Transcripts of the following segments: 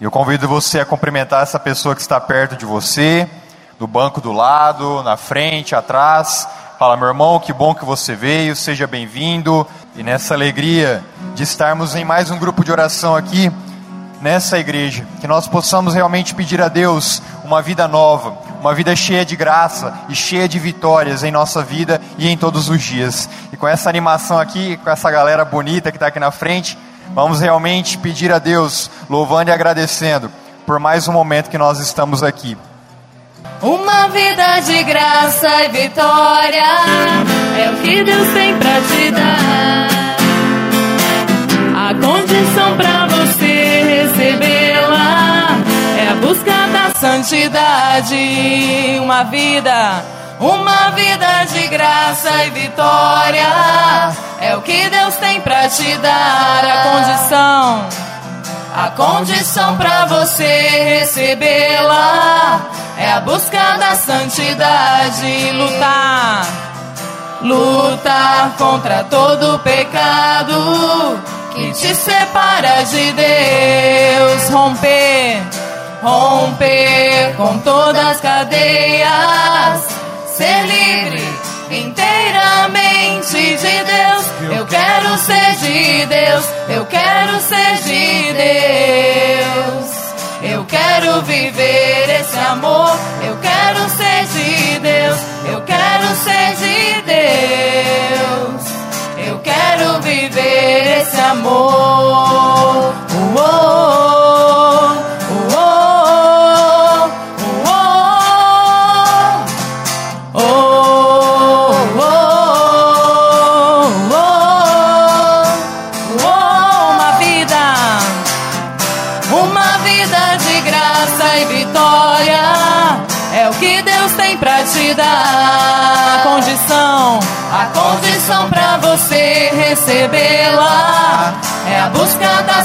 Eu convido você a cumprimentar essa pessoa que está perto de você, no banco do lado, na frente, atrás. Fala, meu irmão, que bom que você veio, seja bem-vindo. E nessa alegria de estarmos em mais um grupo de oração aqui, nessa igreja, que nós possamos realmente pedir a Deus uma vida nova, uma vida cheia de graça e cheia de vitórias em nossa vida e em todos os dias. E com essa animação aqui, com essa galera bonita que está aqui na frente, vamos realmente pedir a Deus, louvando e agradecendo por mais um momento que nós estamos aqui. Uma vida de graça e vitória é o que Deus tem pra te dar. A condição pra você recebê-la é a busca da santidade. Uma vida, uma vida de graça e vitória é o que Deus tem pra te dar. A condição, a condição pra você recebê-la é a busca da santidade. Lutar, lutar contra todo pecado que te separa de Deus. Romper, romper com todas as cadeias. Ser livre inteiramente de Deus. Eu quero ser de Deus. Eu quero ser de Deus. Eu quero viver esse amor. Eu quero ser de Deus. Eu quero ser de Deus. Eu quero viver esse amor.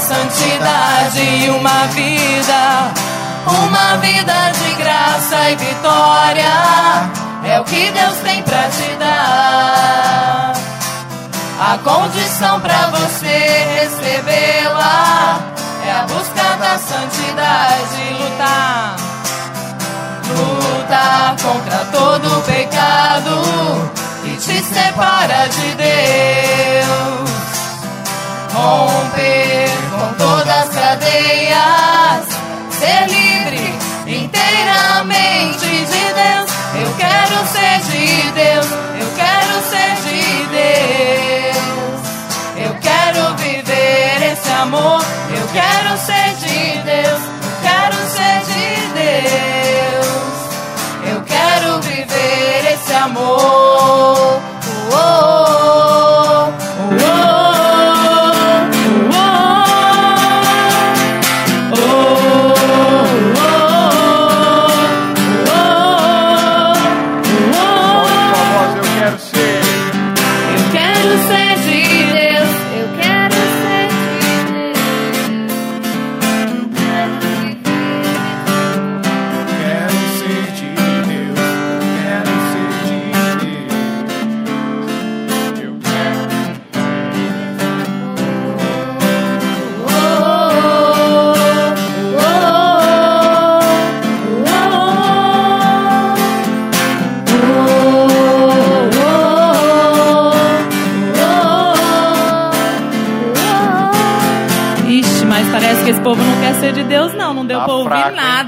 Santidade e uma vida, uma vida de graça e vitória. É o que Deus tem pra te dar. A condição pra você recebê-la é a busca da santidade, lutar, lutar contra todo pecado que te separa de Deus, romper com todas as cadeias, ser livre inteiramente de Deus. Eu quero ser de Deus, eu quero ser de Deus. Eu quero viver esse amor, eu quero ser de Deus, eu quero ser de Deus. Eu quero viver esse amor.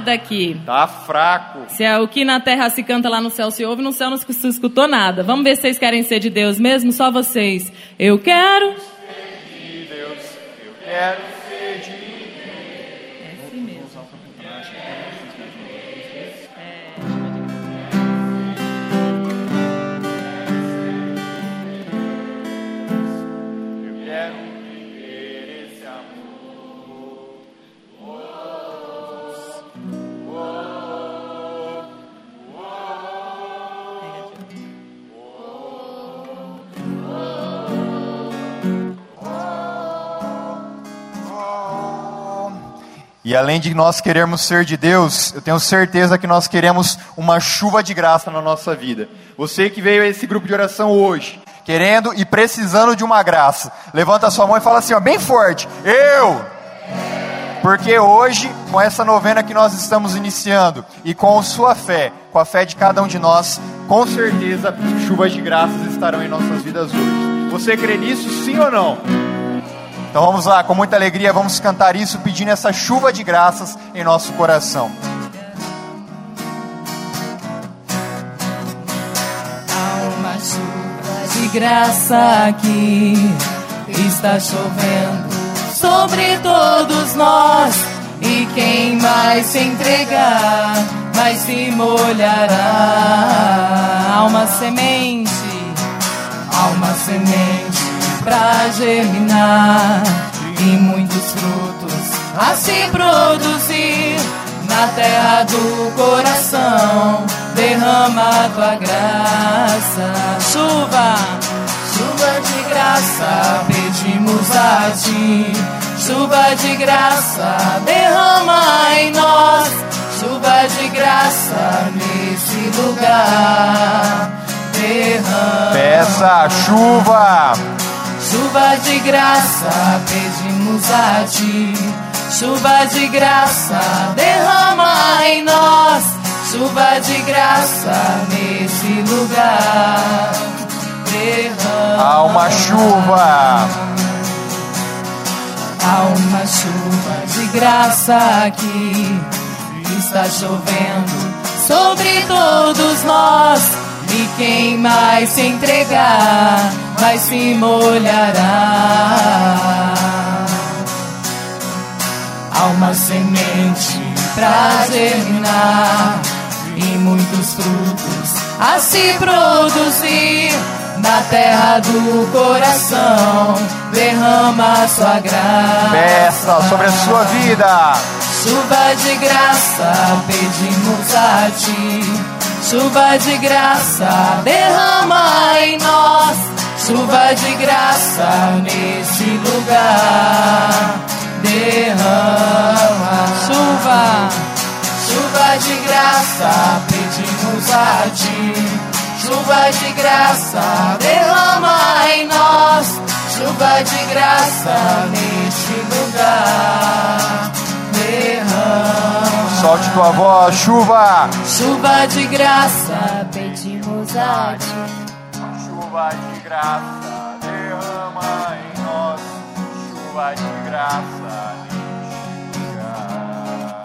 Aqui. Tá fraco. Se é o que na terra se canta lá no céu se ouve, no céu não se escutou nada. Vamos ver se vocês querem ser de Deus mesmo, só vocês. Eu quero. De Deus, eu quero E além de nós querermos ser de Deus, eu tenho certeza que nós queremos uma chuva de graça na nossa vida. Você que veio a esse grupo de oração hoje, querendo e precisando de uma graça, levanta a sua mão e fala assim, ó, bem forte: Eu Porque hoje, com essa novena que nós estamos iniciando e com sua fé, com a fé de cada um de nós, com certeza chuvas de graças estarão em nossas vidas hoje. Você crê nisso, sim ou não? Então vamos lá, com muita alegria, vamos cantar isso pedindo essa chuva de graças em nosso coração. Há uma chuva de graça aqui está chovendo sobre todos nós. E quem mais se entregar, mais se molhará. Há uma semente, há uma semente pra germinar e muitos frutos a se produzir na terra do coração. Derrama tua graça, chuva, chuva de graça, pedimos a ti. Chuva de graça, derrama em nós. Chuva de graça nesse lugar. Derrama. Peça chuva, Chuva de graça, pedimos a ti. Chuva de graça, derrama em nós. Chuva de graça nesse lugar. Derrama. há uma chuva, Há uma chuva de graça aqui. Está chovendo sobre todos nós. E quem mais se entregar, vai se molhará. Há uma semente pra germinar e muitos frutos a se produzir na terra do coração. Derrama sua graça. peça sobre a sua vida. Chuva de graça, pedimos a ti. Chuva de graça, derrama em nós. Chuva de graça nesse lugar. Derrama chuva, chuva de graça, pedimos a ti. Chuva de graça, derrama em nós. Chuva de graça neste lugar. Derrama. Solte tua voz, chuva, Chuva de graça, pedimos a ti. chuva de graça, derrama em nós. Chuva de graça, lugar.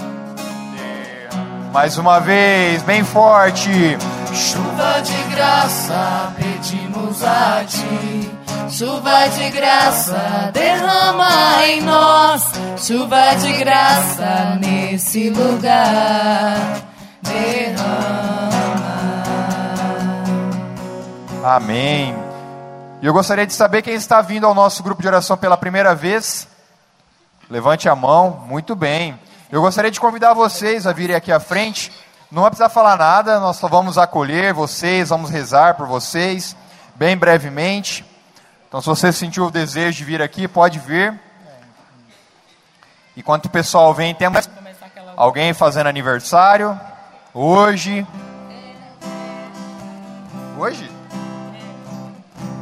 Derrama. Mais uma vez, bem forte. Chuva de graça, pedimos a ti. Chuva de graça, derrama em nós. Chuva de graça nesse lugar. Derrama. Amém. E eu gostaria de saber quem está vindo ao nosso grupo de oração pela primeira vez. Levante a mão. Muito bem. Eu gostaria de convidar vocês a virem aqui à frente. Não vai precisar falar nada, nós só vamos acolher vocês, vamos rezar por vocês, bem brevemente. Então, se você sentiu o desejo de vir aqui, pode vir. Enquanto o pessoal vem, temos alguém fazendo aniversário hoje. Hoje?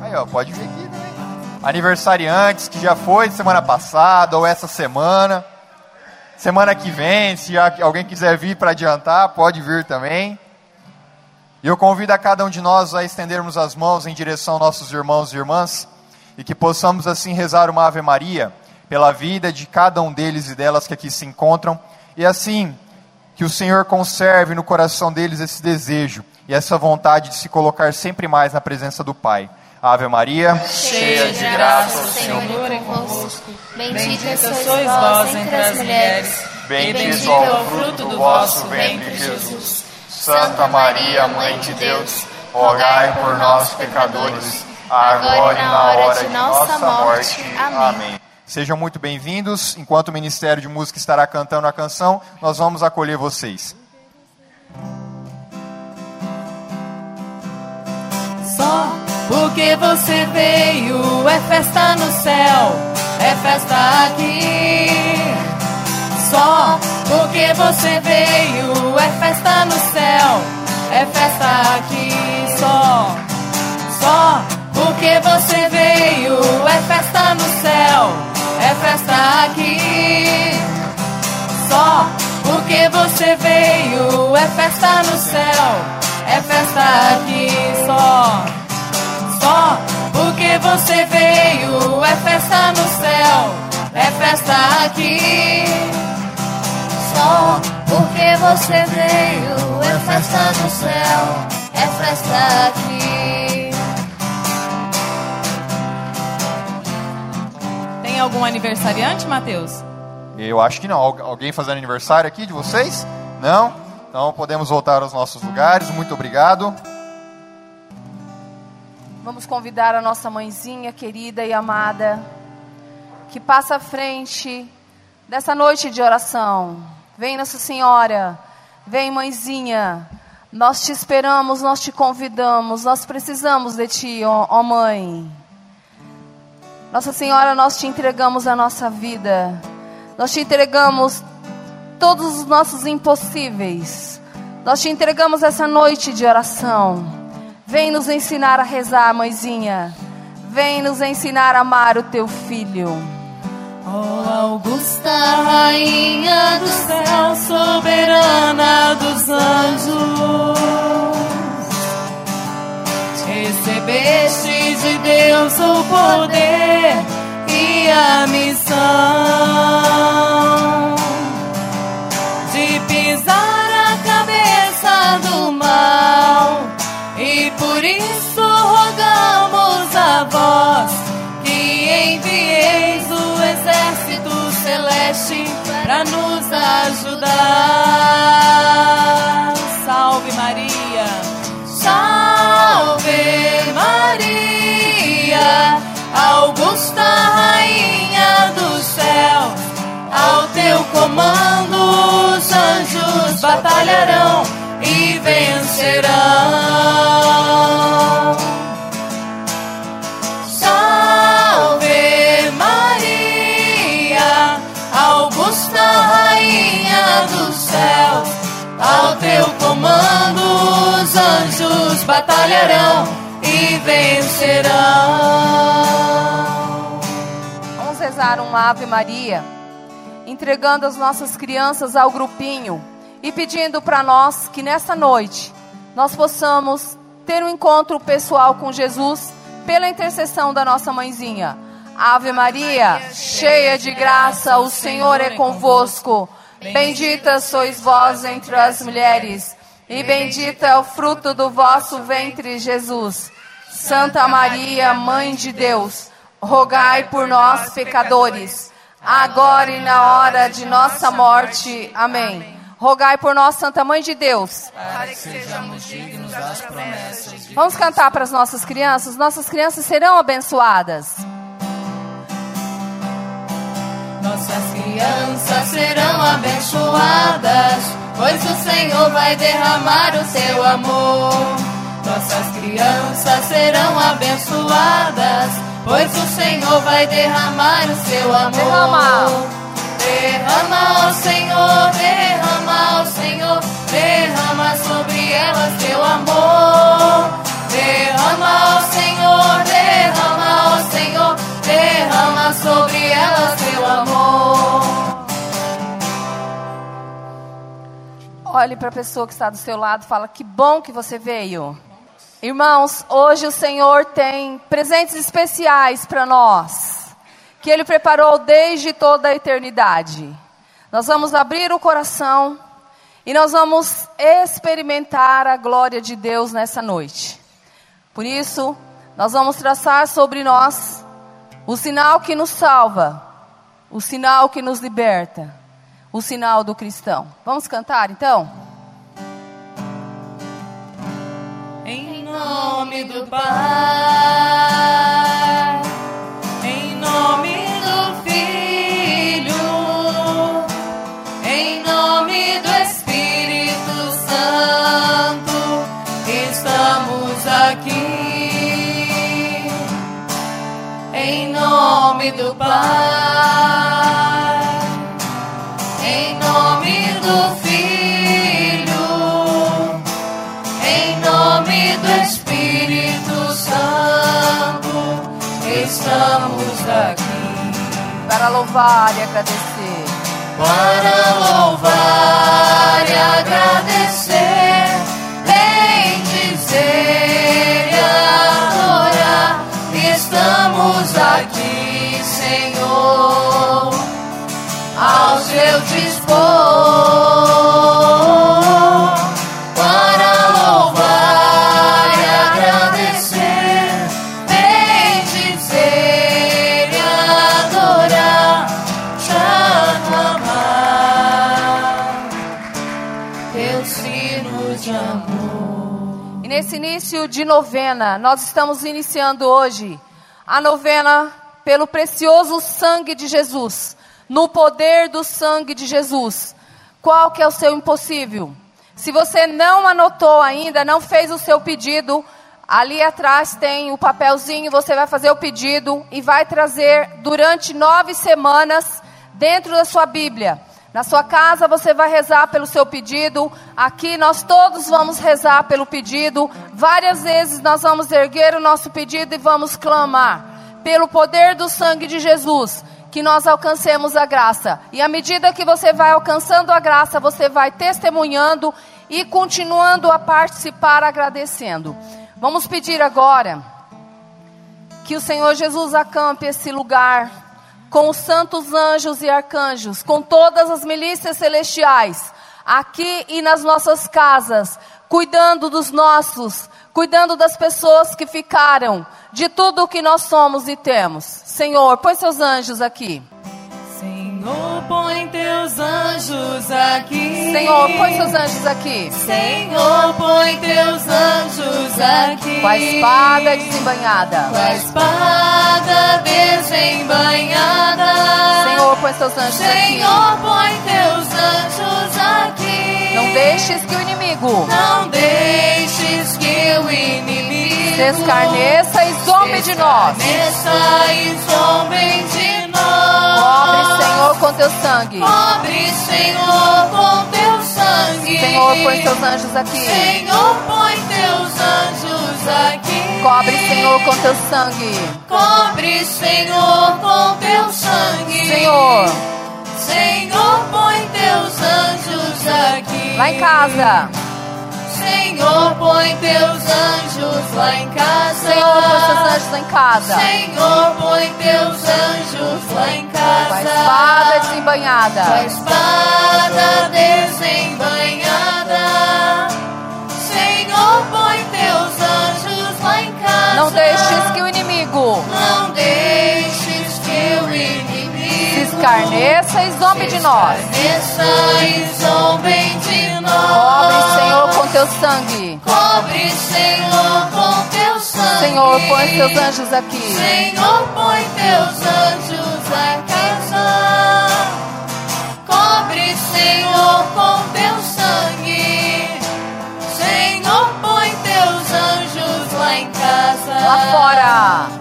Aí, ó, pode vir aqui também. Aniversariantes que já foi semana passada ou essa semana. Semana que vem, se alguém quiser vir para adiantar, pode vir também. E eu convido a cada um de nós a estendermos as mãos em direção aos nossos irmãos e irmãs e que possamos assim rezar uma Ave Maria pela vida de cada um deles e delas que aqui se encontram e assim que o Senhor conserve no coração deles esse desejo e essa vontade de se colocar sempre mais na presença do Pai. Ave Maria, cheia de graça, o Senhor é convosco. Bendita sois vós entre as mulheres. bendito é o fruto do vosso ventre, Jesus. Santa Maria, Mãe de Deus, rogai por nós, pecadores, agora e na hora de nossa morte. Amém. Sejam muito bem-vindos. Enquanto o Ministério de Música estará cantando a canção, nós vamos acolher vocês. Só porque você veio é festa no céu, é festa aqui. Só porque você veio é festa no céu, é festa aqui. Só, só porque você veio é festa no céu, é festa aqui. Só porque você veio é festa no céu, é festa aqui só. Só porque você veio é festa no céu, é festa aqui. Só porque você veio, é festa no céu, é festa aqui. Algum aniversariante, Matheus? Eu acho que não. Algu- Alguém fazendo aniversário aqui de vocês? Não? Então podemos voltar aos nossos lugares. Muito obrigado. Vamos convidar a nossa mãezinha querida e amada, que passa à frente dessa noite de oração. Vem, Nossa Senhora, vem, mãezinha. Nós te esperamos, nós te convidamos, nós precisamos de ti, ó, ó mãe. Nossa Senhora, nós te entregamos a nossa vida, nós te entregamos todos os nossos impossíveis, nós te entregamos essa noite de oração. Vem nos ensinar a rezar, mãezinha. Vem nos ensinar a amar o teu filho. Oh, Augusta, Rainha do céu, soberana dos anjos, recebeste de Deus o poder e a missão de pisar a cabeça do mal. E por isso rogamos a vós que envieis o exército celeste para nos ajudar. Augusta Rainha do céu. Ao teu comando os anjos batalharão e vencerão. Salve Maria, Augusta Rainha do céu. Ao teu comando os anjos batalharão e vencerão. Rezar um Ave Maria, entregando as nossas crianças ao grupinho e pedindo para nós que nessa noite nós possamos ter um encontro pessoal com Jesus pela intercessão da nossa mãezinha. Ave Maria, cheia de graça, o Senhor é convosco. Bendita sois vós entre as mulheres, e bendito é o fruto do vosso ventre, Jesus. Santa Maria, Mãe de Deus, rogai por nós, pecadores, agora e na hora de nossa morte. Amém. Rogai por nós, Santa Mãe de Deus. Vamos cantar para as nossas crianças. Nossas crianças serão abençoadas. Nossas crianças serão abençoadas, pois o Senhor vai derramar o seu amor. Nossas crianças serão abençoadas, pois o Senhor vai derramar o seu amor. Derrama. Derrama, ó Senhor, derrama, ó Senhor, derrama sobre elas teu amor. Derrama, ó Senhor, derrama, ó Senhor, derrama sobre elas teu amor. Olhe para a pessoa que está do seu lado e fala: Que bom que você veio. Irmãos, hoje o Senhor tem presentes especiais para nós, que Ele preparou desde toda a eternidade. Nós vamos abrir o coração e nós vamos experimentar a glória de Deus nessa noite. Por isso, nós vamos traçar sobre nós o sinal que nos salva, o sinal que nos liberta, o sinal do cristão. Vamos cantar então? Nome do Pai, em nome do Filho, em nome do Espírito Santo, estamos aqui. Em nome do Pai, Para louvar e agradecer. para louvar e de novena, nós estamos iniciando hoje a novena pelo precioso sangue de Jesus, no poder do sangue de Jesus. Qual que é o seu impossível? Se você não anotou ainda, não fez o seu pedido, ali atrás tem o papelzinho, você vai fazer o pedido e vai trazer durante nove semanas dentro da sua Bíblia. Na sua casa você vai rezar pelo seu pedido. Aqui nós todos vamos rezar pelo pedido. Várias vezes nós vamos erguer o nosso pedido e vamos clamar pelo poder do sangue de Jesus que nós alcancemos a graça. E à medida que você vai alcançando a graça, você vai testemunhando e continuando a participar agradecendo. Vamos pedir agora que o Senhor Jesus acampe esse lugar com os santos anjos e arcanjos, com todas as milícias celestiais, aqui e nas nossas casas, cuidando dos nossos, cuidando das pessoas que ficaram, de tudo o que nós somos e temos. Senhor, põe seus anjos aqui. Senhor, põe teus anjos aqui. Senhor, põe seus anjos aqui. Senhor, põe teus anjos aqui. Com a espada desembanhada. Com a espada desembanhada. Senhor, põe seus anjos aqui. Senhor, põe teus anjos aqui. Não deixes que o inimigo Não deixes que o inimigo se escarneça e zombe de nós. Escarneça e zombe de nós. Cobre, Senhor, com teu sangue. Cobre, Senhor, com teu sangue. Senhor, põe seus anjos aqui. Senhor, põe teus anjos aqui. Cobre, Senhor, com teu sangue. Cobre, Senhor, com teu sangue. Senhor, Senhor, põe teus anjos aqui. lá em casa. Senhor, põe teus anjos lá em casa. Senhor, põe seus anjos lá em casa. Senhor, põe teus anjos lá em casa. Com a espada Com a desembanhada. espada desembanhada. Senhor, põe teus anjos lá em casa. Não deixes que o inimigo escarneça e zombe de nós. Cobre, Senhor, com teu sangue. Cobre, Senhor, com teu sangue. Senhor, põe seus anjos aqui. Senhor, põe teus anjos em casa. Cobre, Senhor, com teu sangue. Senhor, põe teus anjos lá em casa. Lá fora.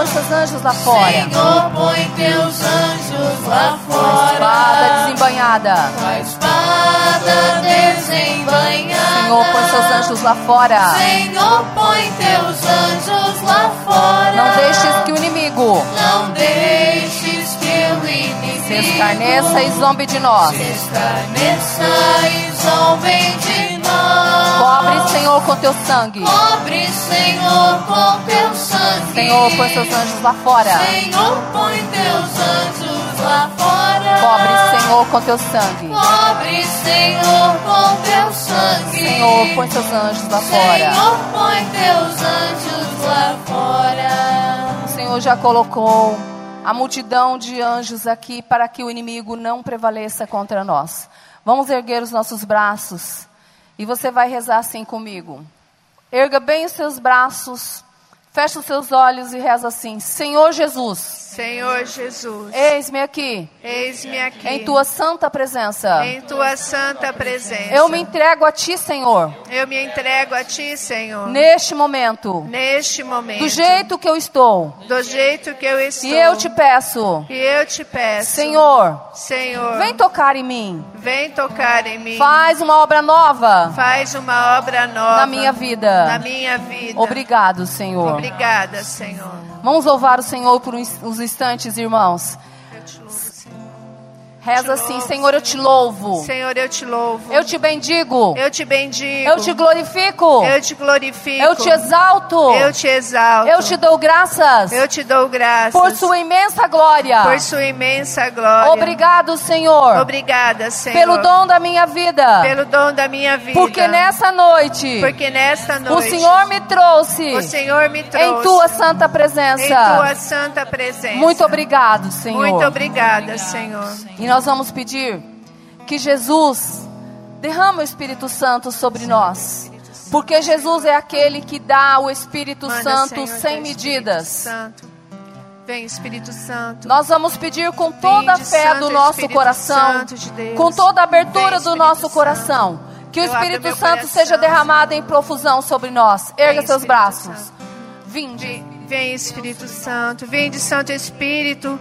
Põe seus anjos lá fora. Senhor, põe teus anjos lá Com a espada fora. desembanhada. Com a espada desembanhada. Senhor, põe seus anjos lá fora. Senhor, põe teus anjos lá fora. Não deixes que o inimigo Não deixes que o inimigo se escarneça e zombe de nós. se escarneça e zombem de nós. Cobre, Senhor, com teu sangue. Cobre, Senhor, com teu sangue. Senhor, põe seus anjos lá fora. Senhor, põe teus anjos lá fora. Cobre, Senhor, com teu sangue. Cobre, Senhor, com teu sangue. Senhor, põe seus anjos lá fora. Senhor, põe teus anjos lá fora. O Senhor já colocou a multidão de anjos aqui para que o inimigo não prevaleça contra nós. Vamos erguer os nossos braços e você vai rezar assim comigo. Erga bem os seus braços, fecha os seus olhos e reza assim: Senhor Jesus, Senhor Jesus, eis-me aqui eis-me aqui em tua santa presença. em tua santa presença. Eu me entrego a ti, Senhor, Eu me entrego a ti, Senhor, neste momento, neste momento, do jeito que eu estou. do jeito que eu estou. E eu te peço, E eu te peço, Senhor, Senhor, vem tocar em mim. vem tocar em mim. Faz uma obra nova Faz uma obra nova na minha vida. na minha vida. Obrigado, Senhor. Obrigada, Senhor. Vamos louvar o Senhor por uns uns instantes, irmãos. Reza assim: louvo, Senhor, eu te louvo. Senhor, eu te louvo. Eu te bendigo. Eu te bendigo. Eu te glorifico. Eu te glorifico. Eu te exalto. Eu te exalto. Eu te dou graças Eu te dou graças. por sua imensa glória. por sua imensa glória. Obrigado, Senhor, Obrigada, Senhor. pelo dom da minha vida. pelo dom da minha vida. Porque nessa noite Porque nesta o noite Senhor me trouxe o Senhor me trouxe em tua santa presença. em tua santa presença. Muito obrigado, Senhor. Muito obrigada, Senhor. E nós vamos pedir que Jesus derrame o Espírito Santo sobre nós. Porque Jesus é aquele que dá o Espírito Manda, Santo Senhor, sem medidas. Santo. Vem, Espírito Santo. Nós vamos pedir com toda a Vinde, fé Santo do nosso Espírito coração, de com toda a abertura Vem, do nosso Santo. coração, que o Eu Espírito Santo seja derramado em profusão sobre nós. Erga Vem, seus Espírito braços. Vinde. Vem, vem, Espírito Santo. Vem de Santo Espírito.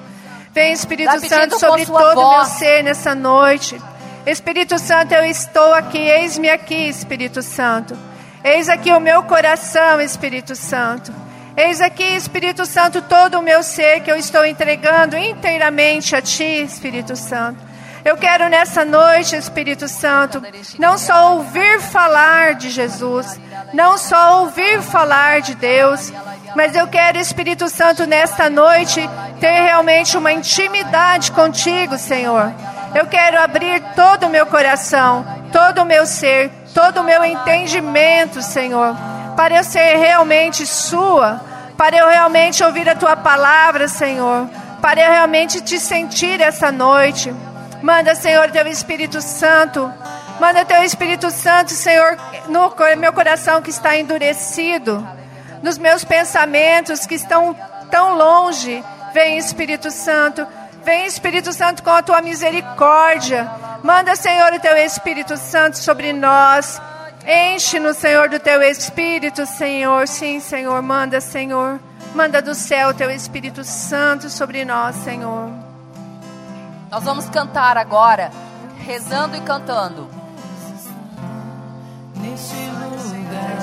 Vem, Espírito Santo, sobre todo o meu ser nessa noite. Espírito Santo, eu estou aqui. Eis-me aqui, Espírito Santo. Eis aqui o meu coração, Espírito Santo. Eis aqui, Espírito Santo, todo o meu ser que eu estou entregando inteiramente a Ti, Espírito Santo. Eu quero nessa noite, Espírito Santo, não só ouvir falar de Jesus, não só ouvir falar de Deus, mas eu quero, Espírito Santo, nesta noite, ter realmente uma intimidade contigo, Senhor. Eu quero abrir todo o meu coração, todo o meu ser, todo o meu entendimento, Senhor, para eu ser realmente Sua, para eu realmente ouvir a Tua palavra, Senhor, para eu realmente te sentir essa noite. Manda, Senhor, Teu Espírito Santo. Manda Teu Espírito Santo, Senhor, no meu coração que está endurecido, nos meus pensamentos que estão tão longe. Vem, Espírito Santo. Vem, Espírito Santo, com a tua misericórdia. Manda, Senhor, o teu Espírito Santo sobre nós. Enche-nos, Senhor, do teu Espírito, Senhor. Sim, Senhor. Manda, Senhor. Manda do céu o teu Espírito Santo sobre nós, Senhor. Nós vamos cantar agora, rezando e cantando. Neste lugar,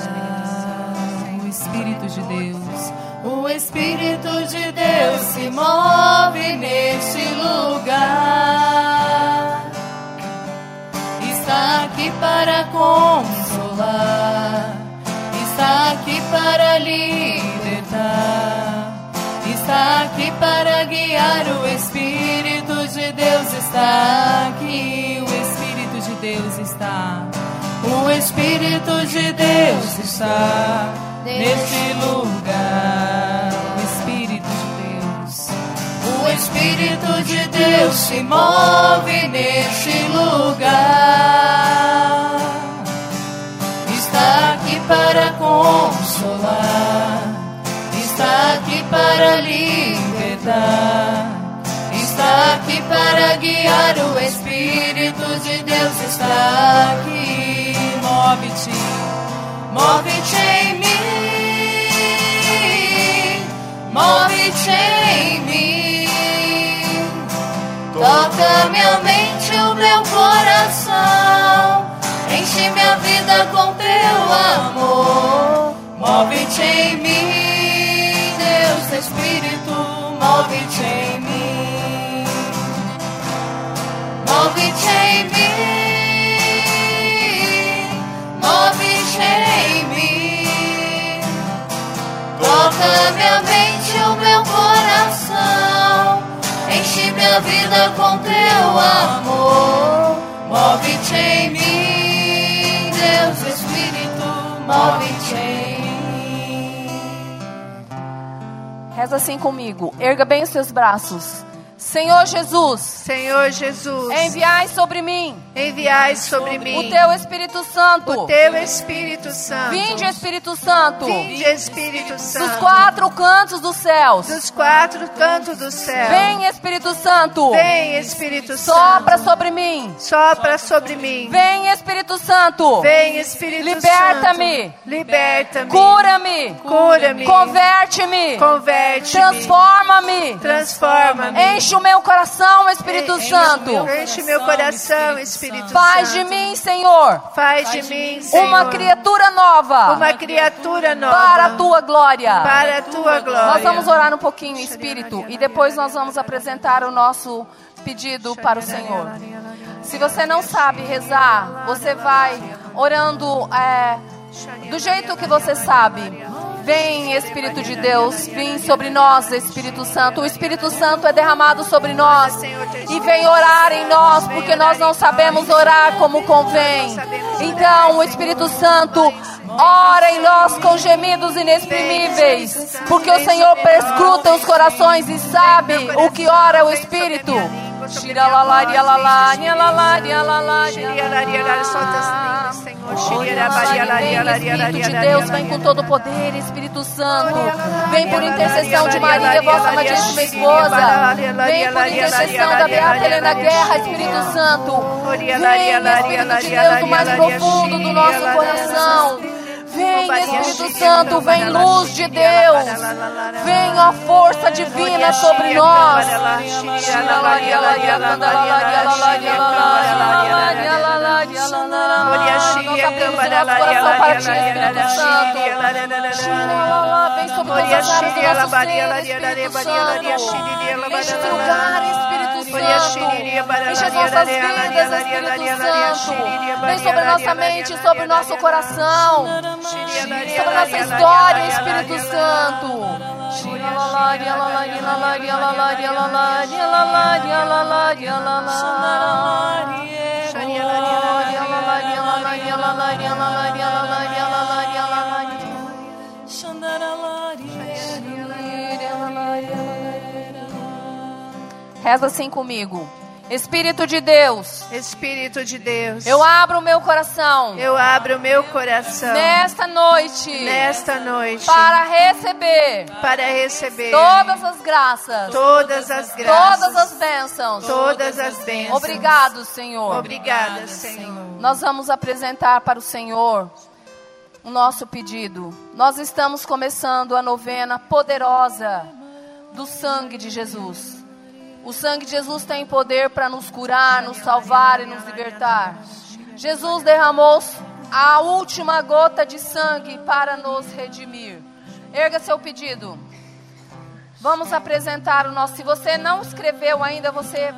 o Espírito de Deus, o Espírito de Deus se move neste lugar. Está aqui para consolar, está aqui para libertar, está aqui para guiar. O Espírito Deus está aqui, o Espírito de Deus está. O Espírito de Deus está neste lugar. O Espírito de Deus. O Espírito de Deus se move neste lugar. Está aqui para consolar. Está aqui para libertar. Para guiar. O Espírito de Deus está aqui. Move-te, move-te em mim. Move-te em mim. Toca minha mente, o meu coração. Enche minha vida com teu amor. Move-te em mim, Deus Espírito. Move-te em mim. Mim. Move-te em mim. Toca minha mente, o meu coração. Enche minha vida com teu amor. Move-te em mim, Deus Espírito. Move-te em mim. Reza assim comigo. Erga bem os seus braços. Senhor Jesus, Senhor Jesus, enviai sobre mim enviai sobre mim o teu Espírito Santo. o teu Espírito Santo. Vinde, Espírito Santo, Vinde, Espírito Santo. dos quatro cantos dos céus. dos quatro cantos do céu. Vem, Espírito Santo, Vem, Espírito Santo. sopra sobre mim. Sopra sobre mim. Vem, Espírito Santo, Vem, Espírito Liberta-me. Santo. Liberta-me. cura-me, Cura-me. converte-me, Converte-me. transforma-me, Transforma-me. Enche o meu coração, Espírito Enche Santo. Enche meu coração, Espírito Faz de Santo. mim, Senhor, Faz de mim, Senhor, uma criatura nova uma criatura nova para a tua glória. para a tua glória. Nós vamos orar um pouquinho espírito e depois nós vamos apresentar o nosso pedido para o Senhor. Se você não sabe rezar, você vai orando é, do jeito que você sabe. Vem, Espírito de Deus, vem sobre nós, Espírito Santo. O Espírito Santo é derramado sobre nós e vem orar em nós, porque nós não sabemos orar como convém. Então, o Espírito Santo ora em nós com gemidos inexprimíveis, porque o Senhor perscruta os corações e sabe o que ora o Espírito. Shiralalari, alalari, alalari, alalari, Solta as Senhor. Vem, Espírito de Deus, vem com todo o poder, Espírito Santo. Vem por intercessão de Maria, vossa amadíssima esposa. Vem por intercessão da Beata Helena Guerra, Espírito Santo. Vem, Espírito de Deus, do mais profundo do nosso coração. Vem, Espírito Santo, vem luz de Deus. Vem a força divina sobre nós. Santo. Vem sobre todas as áreas do nosso ser, Espírito Santo. Esse lugar, Espírito Santo. Enche as nossas vidas, Espírito Santo. Vem sobre nossa mente, sobre nosso coração. Sobre a nossa história, Espírito Santo. Reza assim comigo. Espírito de Deus, Espírito de Deus, eu abro o meu coração eu abro o meu coração nesta noite nesta noite para receber para receber todas as graças, todas as graças, todas as bênçãos. todas as bênçãos. Obrigado, Senhor. Obrigada, Senhor. Nós vamos apresentar para o Senhor o nosso pedido. Nós estamos começando a novena poderosa do sangue de Jesus. O sangue de Jesus tem poder para nos curar, nos salvar e nos libertar. Jesus derramou a última gota de sangue para nos redimir. Erga seu pedido. Vamos apresentar o nosso. Se você não escreveu ainda, você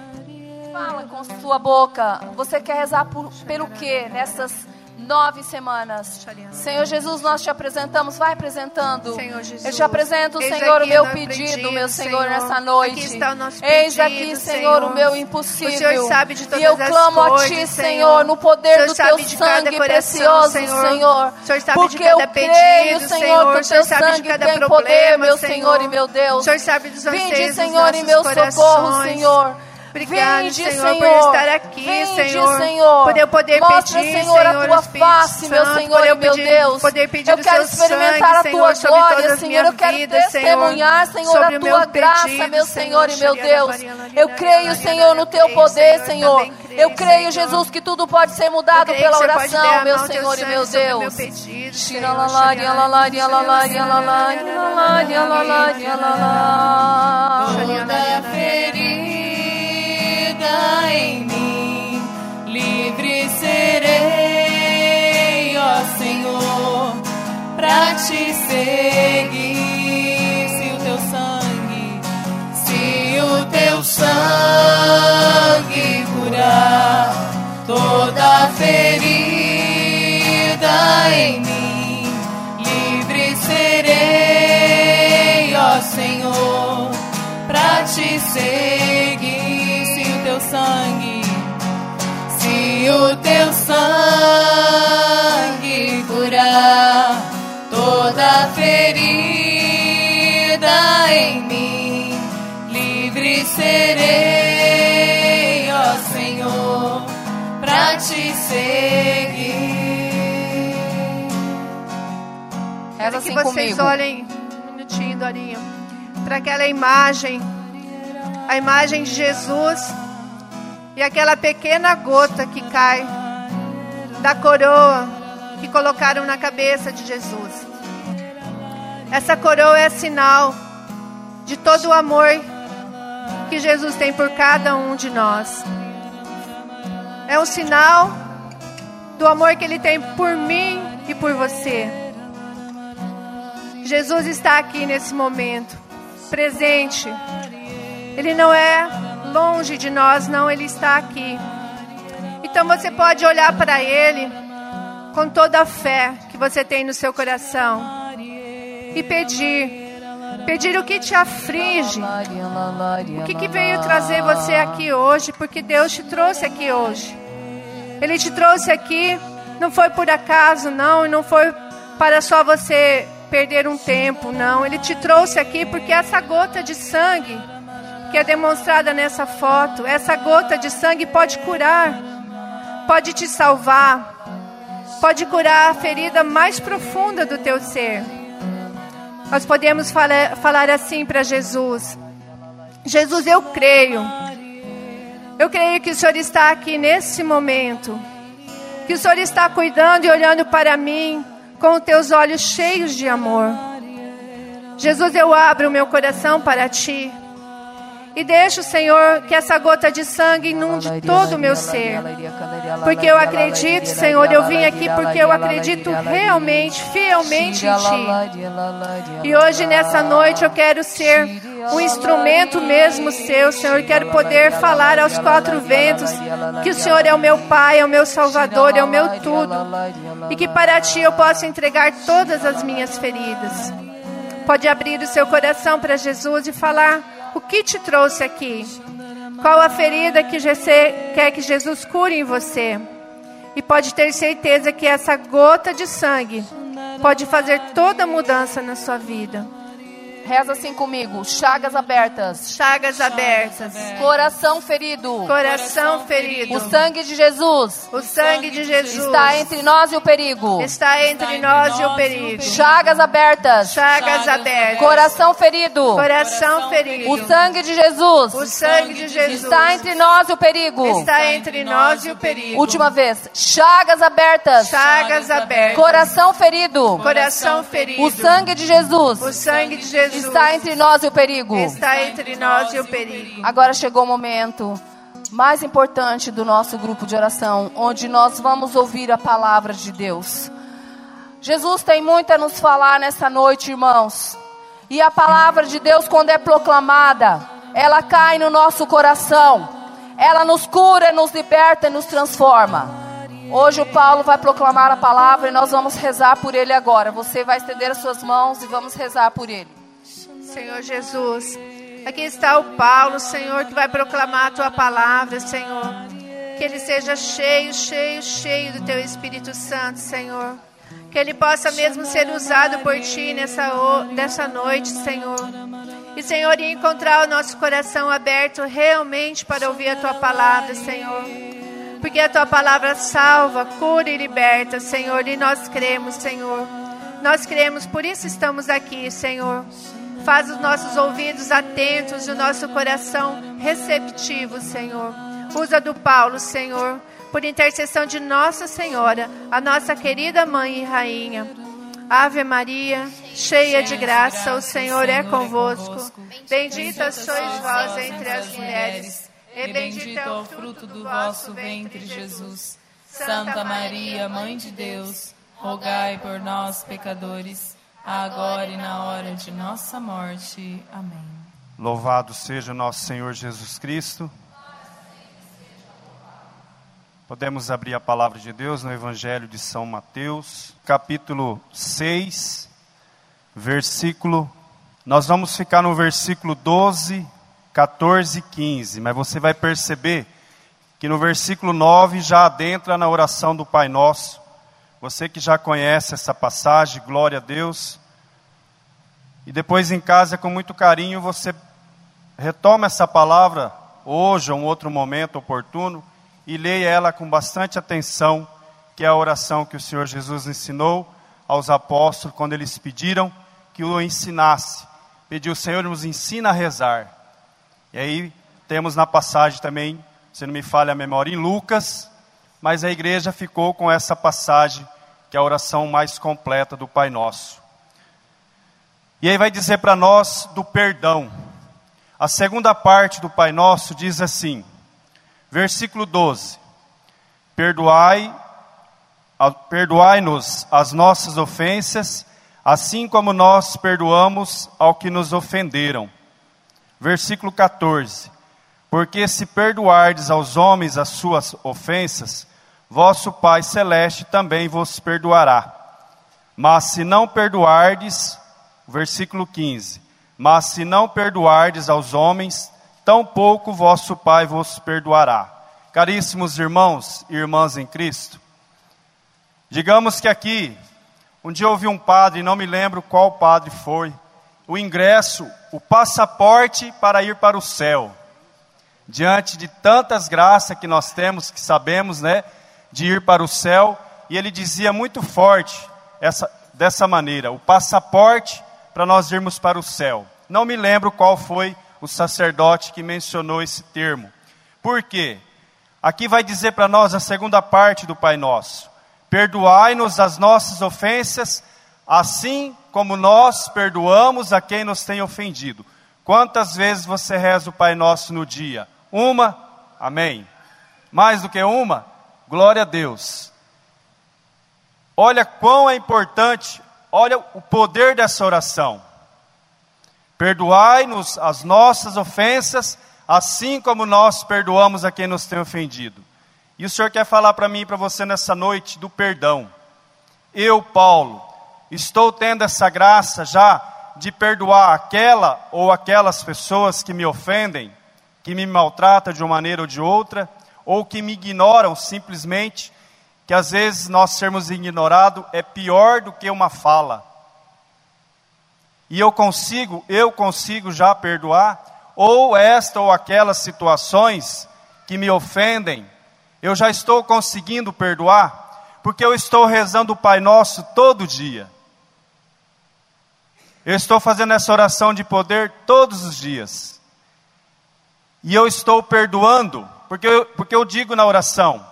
fala com sua boca. Você quer rezar por, pelo quê nessas nove semanas? Senhor Jesus, nós te apresentamos. Vai apresentando. Senhor Jesus, Eu te apresento, eis Senhor, o meu o pedido, pedido, meu Senhor, Senhor. nessa noite. Aqui está o nosso Eis pedido, aqui, Senhor, o meu O impossível. Senhor sabe de todas e eu clamo a coisas, Ti, Senhor. No O poder do Teu sangue coração, precioso, Senhor. Senhor. O Senhor sabe de Porque cada eu creio, pedido, Senhor, Senhor. que O o Teu sangue tem problema, poder, meu Senhor. E meu Deus. O Senhor sabe dos anseios Vinde, Senhor, nossos meu socorro. Senhor. Obrigado, Vinde, Senhor, Senhor, por estar aqui, Vinde, Senhor. Senhor. Por eu poder Mostra, pedir, Senhor, a tua face, meu Santo, Senhor por e eu meu pedir- Deus. poder pedir eu quero experimentar sangue, a tua Senhor, glória, toda Senhor. Eu quero vida, testemunhar, Senhor, sobre a tua meu graça, pedido, meu Senhor e meu. Deus. Eu creio, Senhor, no teu poder, Senhor, Eu creio. Jesus, que tudo pode ser mudado pela oração, meu Senhor e meu Deus. meu pedido, pra te seguir. Se o teu sangue, se o teu sangue curar toda ferida em mim, livre serei, ó Senhor, pra te seguir. Se o teu sangue, se o teu sangue curar ferida em mim, livre serei, ó Senhor, pra te seguir. Reza Quero assim que vocês comigo. olhem um minutinho, Dorinho, para aquela imagem, a imagem de Jesus e aquela pequena gota que cai da coroa que colocaram na cabeça de Jesus. Essa coroa é sinal de todo o amor que Jesus tem por cada um de nós. É um sinal do amor que Ele tem por mim e por você. Jesus está aqui nesse momento, presente. Ele não é longe de nós, não, Ele está aqui. Então você pode olhar para Ele com toda a fé que você tem no seu coração e pedir. Pedir o que te aflige, o que, que veio trazer você aqui hoje, porque Deus te trouxe aqui hoje. Ele te trouxe aqui, não foi por acaso, não, e não foi para só você perder um tempo, não. Ele te trouxe aqui porque essa gota de sangue que é demonstrada nessa foto, essa gota de sangue pode curar, pode te salvar, pode curar a ferida mais profunda do teu ser. Nós podemos falar, falar assim para Jesus: Jesus, eu creio. Eu creio que o Senhor está aqui nesse momento. Que o Senhor está cuidando e olhando para mim com os teus olhos cheios de amor. Jesus, eu abro o meu coração para ti. E deixo, Senhor, que essa gota de sangue inunde todo o meu ser. Porque eu acredito, Senhor, eu vim aqui porque eu acredito realmente, fielmente em Ti. E hoje, nessa noite, eu quero ser um instrumento mesmo seu, Senhor. Quero poder falar aos quatro ventos que o Senhor é o meu Pai, é o meu Salvador, é o meu tudo. E que para Ti eu possa entregar todas as minhas feridas. Pode abrir o seu coração para Jesus e falar o que te trouxe aqui. Qual a ferida que você quer que Jesus cure em você? E pode ter certeza que essa gota de sangue pode fazer toda a mudança na sua vida. Reza assim comigo. Chagas abertas. Chagas abertas. Coração ferido. Coração ferido. O sangue de Jesus. O sangue de Jesus Está entre nós e o perigo. está entre nós e o perigo. Chagas abertas. Chagas abertas. Coração ferido. Coração ferido. O sangue de Jesus. O sangue de Jesus Está entre nós e o perigo. está entre nós e o perigo. Última vez. Chagas abertas. Chagas abertas. Coração ferido. Coração ferido. O sangue de Jesus. O sangue de Jesus Está entre nós e o perigo. está entre nós e o perigo. Agora chegou o momento mais importante do nosso grupo de oração, onde nós vamos ouvir a palavra de Deus. Jesus tem muito a nos falar nessa noite, irmãos. E a palavra de Deus, quando é proclamada, ela cai no nosso coração. Ela nos cura, nos liberta e nos transforma. Hoje o Paulo vai proclamar a palavra e nós vamos rezar por ele agora. Você vai estender as suas mãos e vamos rezar por ele. Senhor Jesus, aqui está o Paulo, Senhor, que vai proclamar a tua palavra, Senhor. Que ele seja cheio, cheio, cheio do teu Espírito Santo, Senhor. Que ele possa mesmo ser usado por ti nessa, nessa noite, Senhor. E, Senhor, e encontrar o nosso coração aberto realmente para ouvir a tua palavra, Senhor. Porque a tua palavra salva, cura e liberta, Senhor. E nós cremos, Senhor. Nós cremos, por isso estamos aqui, Senhor. Faz os nossos ouvidos atentos e o nosso coração receptivo, Senhor. Usa do Paulo, Senhor, por intercessão de Nossa Senhora, a nossa querida mãe e rainha. Ave Maria, cheia de graça, o Senhor é convosco. Bendita sois vós entre as mulheres, e bendito é o fruto do vosso ventre, Jesus. Santa Maria, Mãe de Deus, rogai por nós, pecadores, agora e na hora de nossa morte. Amém. Louvado seja nosso Senhor Jesus Cristo. Podemos abrir a palavra de Deus no Evangelho de São Mateus, capítulo 6, versículo. Nós vamos ficar no versículo 12, 14 e 15, mas você vai perceber que no versículo 9 já adentra na oração do Pai Nosso. Você que já conhece essa passagem, glória a Deus. E depois em casa, com muito carinho, você retoma essa palavra hoje ou um outro momento oportuno e leia ela com bastante atenção, que é a oração que o Senhor Jesus ensinou aos apóstolos quando eles pediram que o ensinasse. Pediu, Senhor, nos ensina a rezar. E aí temos na passagem também, se não me falha a memória, em Lucas, mas a igreja ficou com essa passagem, que é a oração mais completa do Pai Nosso. E aí vai dizer para nós do perdão. A segunda parte do Pai Nosso diz assim, versículo 12: Perdoai, perdoai-nos as nossas ofensas, assim como nós perdoamos ao que nos ofenderam. Versículo 14: Porque se perdoardes aos homens as suas ofensas, vosso Pai celeste também vos perdoará. Mas se não perdoardes, versículo 15: Mas se não perdoardes aos homens, tampouco vosso Pai vos perdoará. Caríssimos irmãos e irmãs em Cristo, digamos que aqui, um dia ouvi um padre, não me lembro qual padre foi, o ingresso, o passaporte para ir para o céu. Diante de tantas graças que nós temos, que sabemos, né, de ir para o céu, e ele dizia muito forte essa, dessa maneira: o passaporte para nós irmos para o céu. Não me lembro qual foi o sacerdote que mencionou esse termo. Por quê? Aqui vai dizer para nós a segunda parte do Pai Nosso: Perdoai-nos as nossas ofensas, assim como nós perdoamos a quem nos tem ofendido. Quantas vezes você reza o Pai Nosso no dia? Uma? Amém. Mais do que uma? Glória a Deus. Olha quão é importante, olha o poder dessa oração. Perdoai-nos as nossas ofensas, assim como nós perdoamos a quem nos tem ofendido. E o Senhor quer falar para mim e para você nessa noite do perdão. Eu, Paulo, estou tendo essa graça já de perdoar aquela ou aquelas pessoas que me ofendem, que me maltratam de uma maneira ou de outra, ou que me ignoram simplesmente, que às vezes nós sermos ignorados é pior do que uma fala. E eu consigo, eu consigo já perdoar, ou esta ou aquelas situações que me ofendem, eu já estou conseguindo perdoar, porque eu estou rezando o Pai Nosso todo dia. Eu estou fazendo essa oração de poder todos os dias. E eu estou perdoando, porque eu, porque eu digo na oração: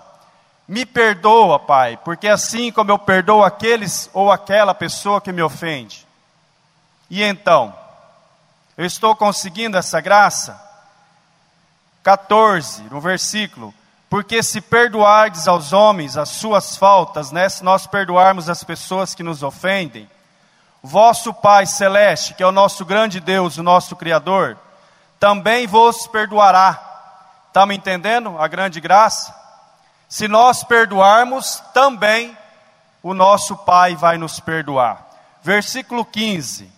me perdoa, Pai, porque assim como eu perdoo aqueles ou aquela pessoa que me ofende. E então, eu estou conseguindo essa graça? 14, no versículo. Porque se perdoardes aos homens as suas faltas, né, se nós perdoarmos as pessoas que nos ofendem, vosso Pai Celeste, que é o nosso grande Deus, o nosso Criador, também vos perdoará. Está me entendendo a grande graça? Se nós perdoarmos, também o nosso Pai vai nos perdoar. Versículo 15.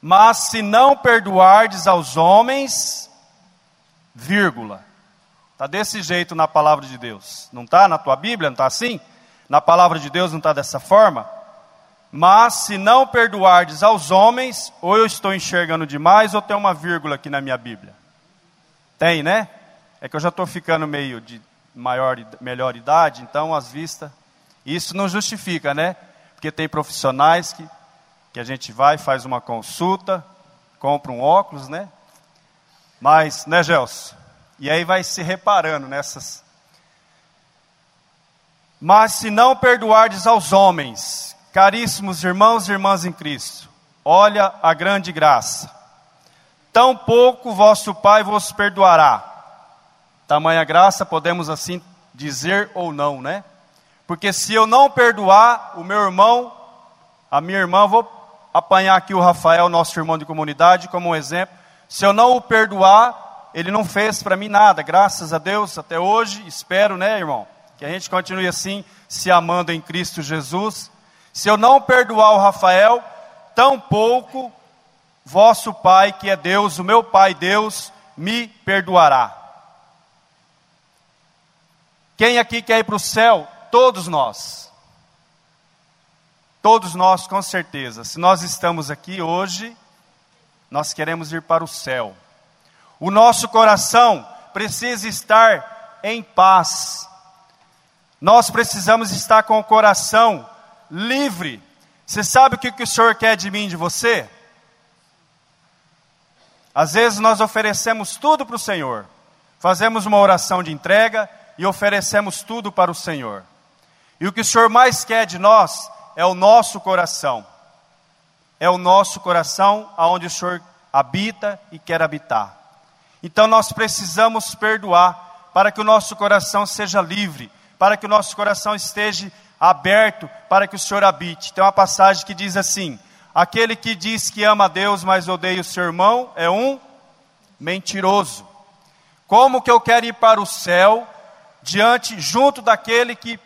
Mas se não perdoardes aos homens, vírgula. Está desse jeito na palavra de Deus. Não está na tua Bíblia? Não está assim? Na palavra de Deus não está dessa forma? Mas se não perdoardes aos homens, ou eu estou enxergando demais, ou tem uma vírgula aqui na minha Bíblia. Tem, né? É que eu já estou ficando meio de maior, melhor idade, então as vistas. Isso não justifica, né? Porque tem profissionais que, que a gente vai, faz uma consulta, compra um óculos, né? Mas, né, Gelson? E aí vai se reparando nessas. Mas se não perdoardes aos homens, caríssimos irmãos e irmãs em Cristo, olha a grande graça. Tampouco vosso Pai vos perdoará. Tamanha graça, podemos assim dizer ou não, né? Porque se eu não perdoar o meu irmão, a minha irmã, vou apanhar aqui o Rafael, nosso irmão de comunidade, como um exemplo. Se eu não o perdoar, ele não fez para mim nada, graças a Deus, até hoje, espero, né, irmão? Que a gente continue assim, se amando em Cristo Jesus. Se eu não perdoar o Rafael, tampouco vosso Pai, que é Deus, o meu Pai Deus, me perdoará. Quem aqui quer ir para o céu? Todos nós. Todos nós, com certeza. Se nós estamos aqui hoje, nós queremos ir para o céu. O nosso coração precisa estar em paz. Nós precisamos estar com o coração livre. Você sabe o que, que o Senhor quer de mim de você? Às vezes nós oferecemos tudo para o Senhor, fazemos uma oração de entrega e oferecemos tudo para o Senhor. E o que o Senhor mais quer de nós é o nosso coração. É o nosso coração aonde o Senhor habita e quer habitar. Então nós precisamos perdoar para que o nosso coração seja livre, para que o nosso coração esteja aberto para que o Senhor habite. Tem uma passagem que diz assim: Aquele que diz que ama a Deus, mas odeia o seu irmão, é um mentiroso. Como que eu quero ir para o céu diante junto daquele que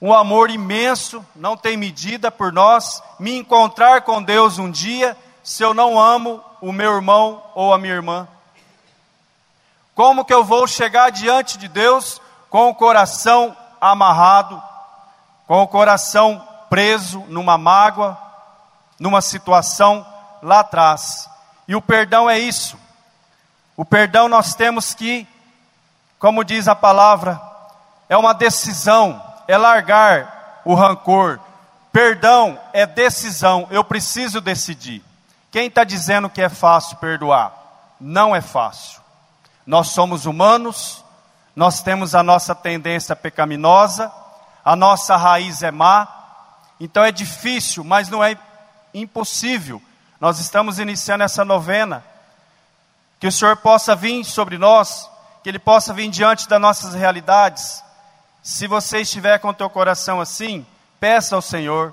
um amor imenso, não tem medida por nós, me encontrar com Deus um dia, se eu não amo o meu irmão ou a minha irmã? Como que eu vou chegar diante de Deus com o coração amarrado, com o coração preso numa mágoa, numa situação lá atrás? E o perdão é isso. O perdão nós temos que, como diz a palavra, é uma decisão, é largar o rancor. Perdão é decisão, eu preciso decidir. Quem está dizendo que é fácil perdoar? Não é fácil. Nós somos humanos, nós temos a nossa tendência pecaminosa, a nossa raiz é má, então é difícil, mas não é impossível. Nós estamos iniciando essa novena. Que o Senhor possa vir sobre nós, que Ele possa vir diante das nossas realidades. Se você estiver com o teu coração assim, peça ao Senhor.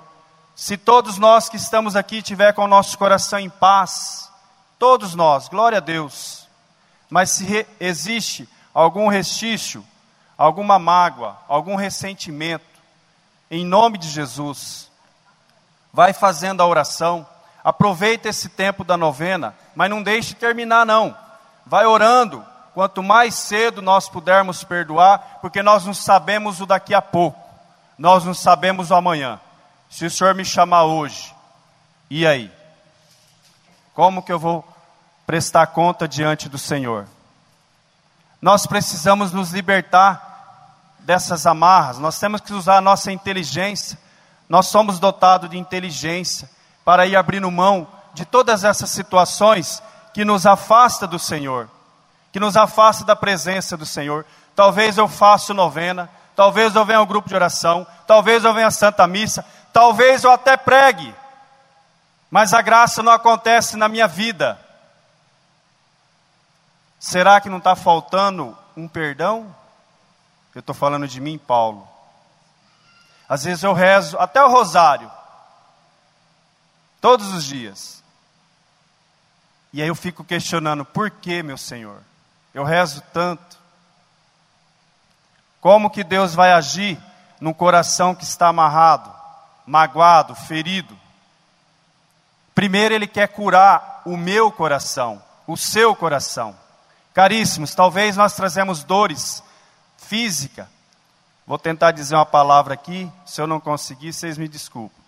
Se todos nós que estamos aqui tiver com o nosso coração em paz, todos nós, glória a Deus. Mas se existe algum restício, alguma mágoa, algum ressentimento, em nome de Jesus, vai fazendo a oração, aproveita esse tempo da novena, mas não deixe terminar não. Vai orando, quanto mais cedo nós pudermos perdoar, porque nós não sabemos o daqui a pouco, nós não sabemos o amanhã. Se o Senhor me chamar hoje, e aí? Como que eu vou prestar conta diante do Senhor? Nós precisamos nos libertar dessas amarras, nós temos que usar a nossa inteligência. Nós somos dotados de inteligência para ir abrindo mão de todas essas situações que nos afasta do Senhor, que nos afasta da presença do Senhor. Talvez eu faça novena, talvez eu venha ao grupo de oração, talvez eu venha à Santa Missa, talvez eu até pregue, mas a graça não acontece na minha vida. Será que não está faltando um perdão? Eu estou falando de mim, Paulo. Às vezes eu rezo até o rosário, todos os dias. E aí eu fico questionando: por que, meu Senhor? Eu rezo tanto. Como que Deus vai agir num coração que está amarrado, magoado, ferido? Primeiro, Ele quer curar o meu coração, o seu coração. Caríssimos, talvez nós trazemos dores física. Vou tentar dizer uma palavra aqui, se eu não conseguir, vocês me desculpem.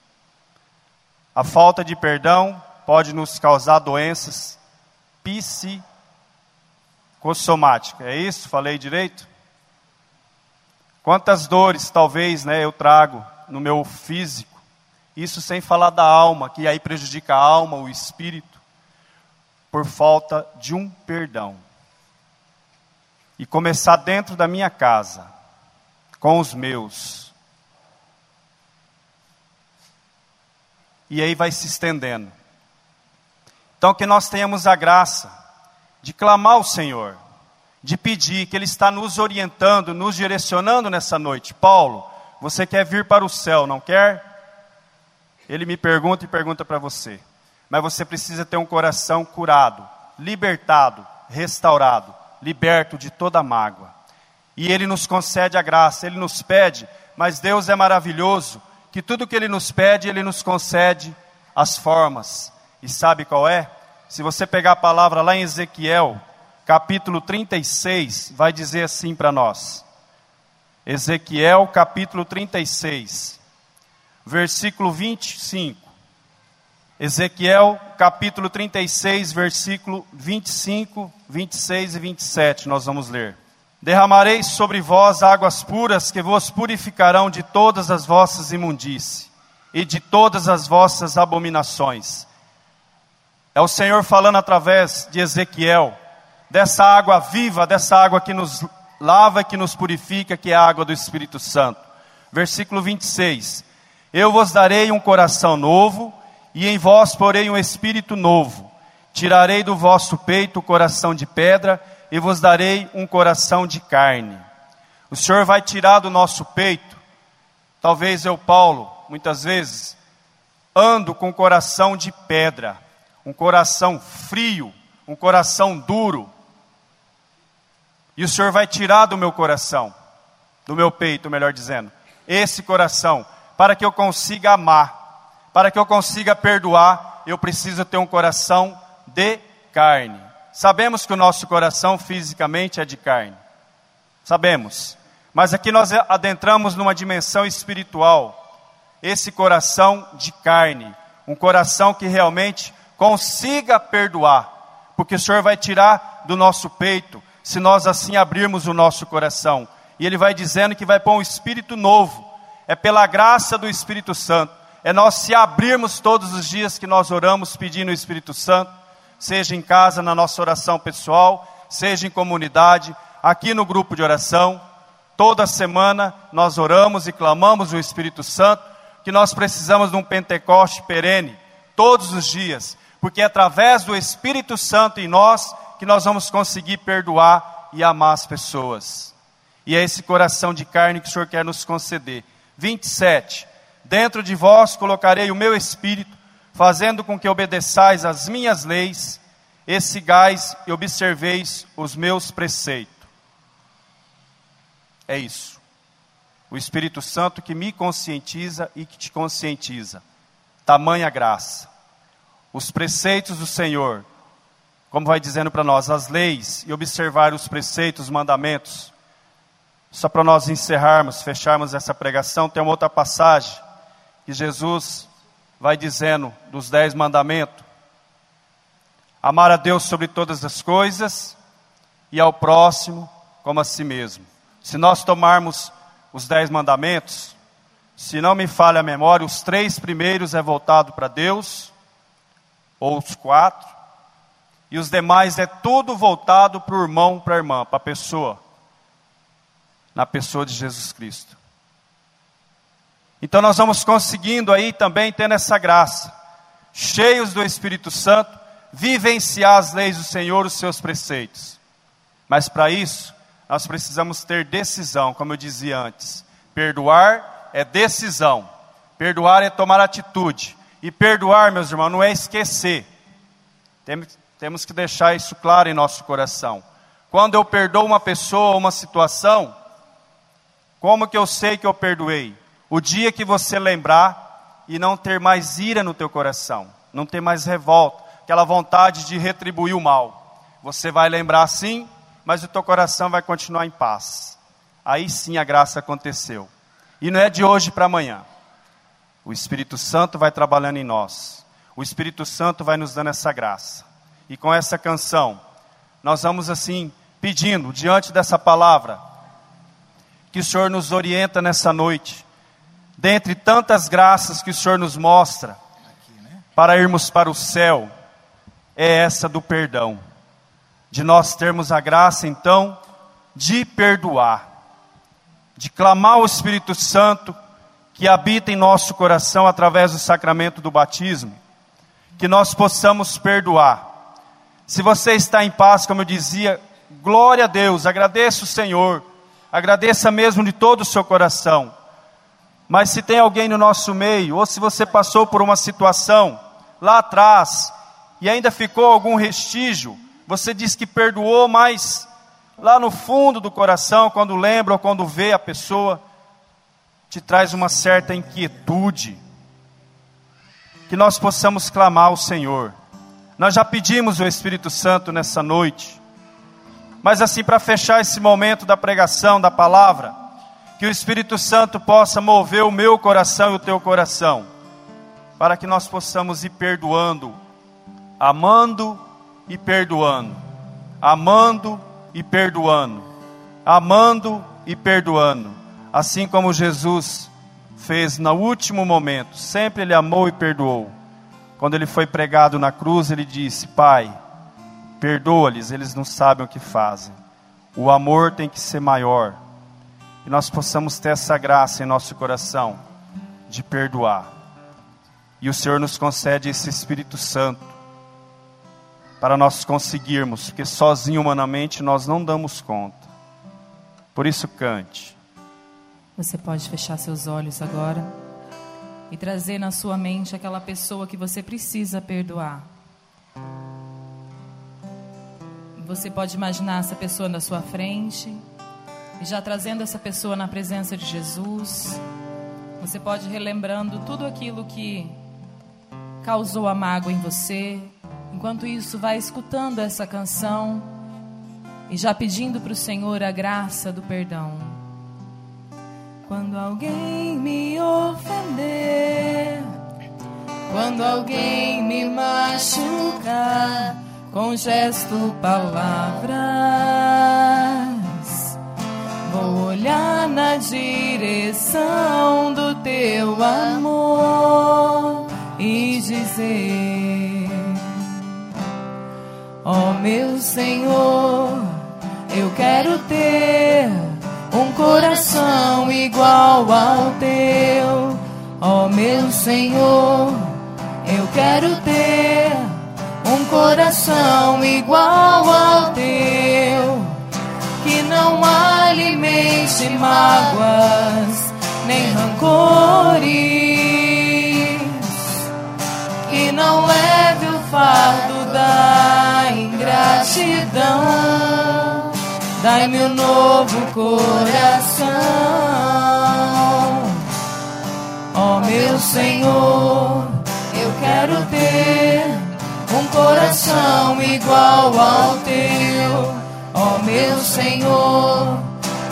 A falta de perdão pode nos causar doenças psicossomáticas. É isso? Falei direito? Quantas dores talvez né, eu trago no meu físico? Isso sem falar da alma, que aí prejudica a alma, o espírito, por falta de um perdão e começar dentro da minha casa, com os meus. E aí vai se estendendo. Então, que nós tenhamos a graça de clamar ao Senhor, de pedir que Ele está nos orientando, nos direcionando nessa noite. Paulo, você quer vir para o céu, não quer? Ele me pergunta e pergunta para você. Mas você precisa ter um coração curado, libertado, restaurado liberto de toda mágoa. E Ele nos concede a graça, Ele nos pede, mas Deus é maravilhoso, que tudo que Ele nos pede, Ele nos concede as formas. E sabe qual é? Se você pegar a palavra lá em Ezequiel, capítulo 36, vai dizer assim para nós. Ezequiel, capítulo 36, versículo 25. Ezequiel capítulo 36, versículo 25, 26 e 27, nós vamos ler. Derramarei sobre vós águas puras que vos purificarão de todas as vossas imundícies e de todas as vossas abominações. É o Senhor falando através de Ezequiel, dessa água viva, dessa água que nos lava e que nos purifica, que é a água do Espírito Santo. Versículo 26. Eu vos darei um coração novo e em vós porei um espírito novo, Tirarei do vosso peito o coração de pedra e vos darei um coração de carne. O Senhor vai tirar do nosso peito, talvez eu, Paulo, muitas vezes, ando com um coração de pedra, um coração frio, um coração duro. E o Senhor vai tirar do meu coração, do meu peito, melhor dizendo, esse coração, para que eu consiga amar, para que eu consiga perdoar, eu preciso ter um coração de carne. Sabemos que o nosso coração fisicamente é de carne. Sabemos. Mas aqui nós adentramos numa dimensão espiritual. Esse coração de carne, um coração que realmente consiga perdoar, porque o Senhor vai tirar do nosso peito, se nós assim abrirmos o nosso coração. E Ele vai dizendo que vai pôr um espírito novo, é pela graça do Espírito Santo, é nós se abrirmos todos os dias que nós oramos pedindo o Espírito Santo, seja em casa, na nossa oração pessoal, seja em comunidade, aqui no grupo de oração. Toda semana nós oramos e clamamos o Espírito Santo, que nós precisamos de um Pentecoste perene, todos os dias, porque é através do Espírito Santo em nós que nós vamos conseguir perdoar e amar as pessoas. E é esse coração de carne que o Senhor quer nos conceder. 27. Dentro de vós colocarei o meu espírito, fazendo com que obedeçais as minhas leis, e sigais e observeis os meus preceitos. É isso. O Espírito Santo que me conscientiza e que te conscientiza. Tamanha graça. Os preceitos do Senhor, como vai dizendo para nós, as leis e observar os preceitos, os mandamentos. Só para nós encerrarmos, fecharmos essa pregação, tem uma outra passagem que Jesus vai dizendo dos dez mandamentos. Amar a Deus sobre todas as coisas e ao próximo como a si mesmo. Se nós tomarmos os dez mandamentos, se não me falha a memória, os três primeiros é voltado para Deus, ou os quatro, e os demais é tudo voltado para o irmão, para a irmã, para a pessoa, na pessoa de Jesus Cristo. Então nós vamos conseguindo aí também tendo essa graça, cheios do Espírito Santo, vivenciar as leis do Senhor, os seus preceitos. Mas para isso, nós precisamos ter decisão, como eu dizia antes. Perdoar é decisão, perdoar é tomar atitude. E perdoar, meus irmãos, não é esquecer. Temos que deixar isso claro em nosso coração. Quando eu perdoo uma pessoa ou uma situação, como que eu sei que eu perdoei? O dia que você lembrar e não ter mais ira no teu coração, não ter mais revolta, aquela vontade de retribuir o mal. Você vai lembrar sim, mas o teu coração vai continuar em paz. Aí sim a graça aconteceu. E não é de hoje para amanhã. O Espírito Santo vai trabalhando em nós. O Espírito Santo vai nos dando essa graça. E com essa canção, nós vamos assim pedindo diante dessa palavra que o Senhor nos orienta nessa noite. Dentre tantas graças que o Senhor nos mostra para irmos para o céu, é essa do perdão de nós termos a graça, então, de perdoar, de clamar ao Espírito Santo que habita em nosso coração através do sacramento do batismo, que nós possamos perdoar. Se você está em paz, como eu dizia, glória a Deus, agradeça o Senhor, agradeça mesmo de todo o seu coração. Mas se tem alguém no nosso meio, ou se você passou por uma situação lá atrás e ainda ficou algum restígio, você diz que perdoou, mas lá no fundo do coração, quando lembra ou quando vê a pessoa, te traz uma certa inquietude. Que nós possamos clamar ao Senhor. Nós já pedimos o Espírito Santo nessa noite. Mas assim, para fechar esse momento da pregação da palavra, que o Espírito Santo possa mover o meu coração e o teu coração, para que nós possamos ir perdoando, amando e perdoando, amando e perdoando, amando e perdoando, assim como Jesus fez no último momento, sempre ele amou e perdoou. Quando ele foi pregado na cruz, ele disse: Pai, perdoa-lhes, eles não sabem o que fazem. O amor tem que ser maior. E nós possamos ter essa graça em nosso coração de perdoar. E o Senhor nos concede esse Espírito Santo para nós conseguirmos, porque sozinho humanamente nós não damos conta. Por isso cante. Você pode fechar seus olhos agora e trazer na sua mente aquela pessoa que você precisa perdoar. Você pode imaginar essa pessoa na sua frente e já trazendo essa pessoa na presença de Jesus. Você pode relembrando tudo aquilo que causou a mágoa em você. Enquanto isso, vai escutando essa canção e já pedindo para o Senhor a graça do perdão. Quando alguém me ofender, quando alguém me machucar, com gesto, palavras, vou olhar na direção do teu amor e dizer: Ó oh, meu Senhor, eu quero ter um coração igual ao teu. Ó oh, meu Senhor, eu quero ter um coração igual ao teu. Que não alimente mágoas nem rancores. Que não leve o fardo da ingratidão. Dai-me um novo coração, ó oh, meu Senhor. Eu quero ter um coração igual ao teu, ó oh, meu Senhor.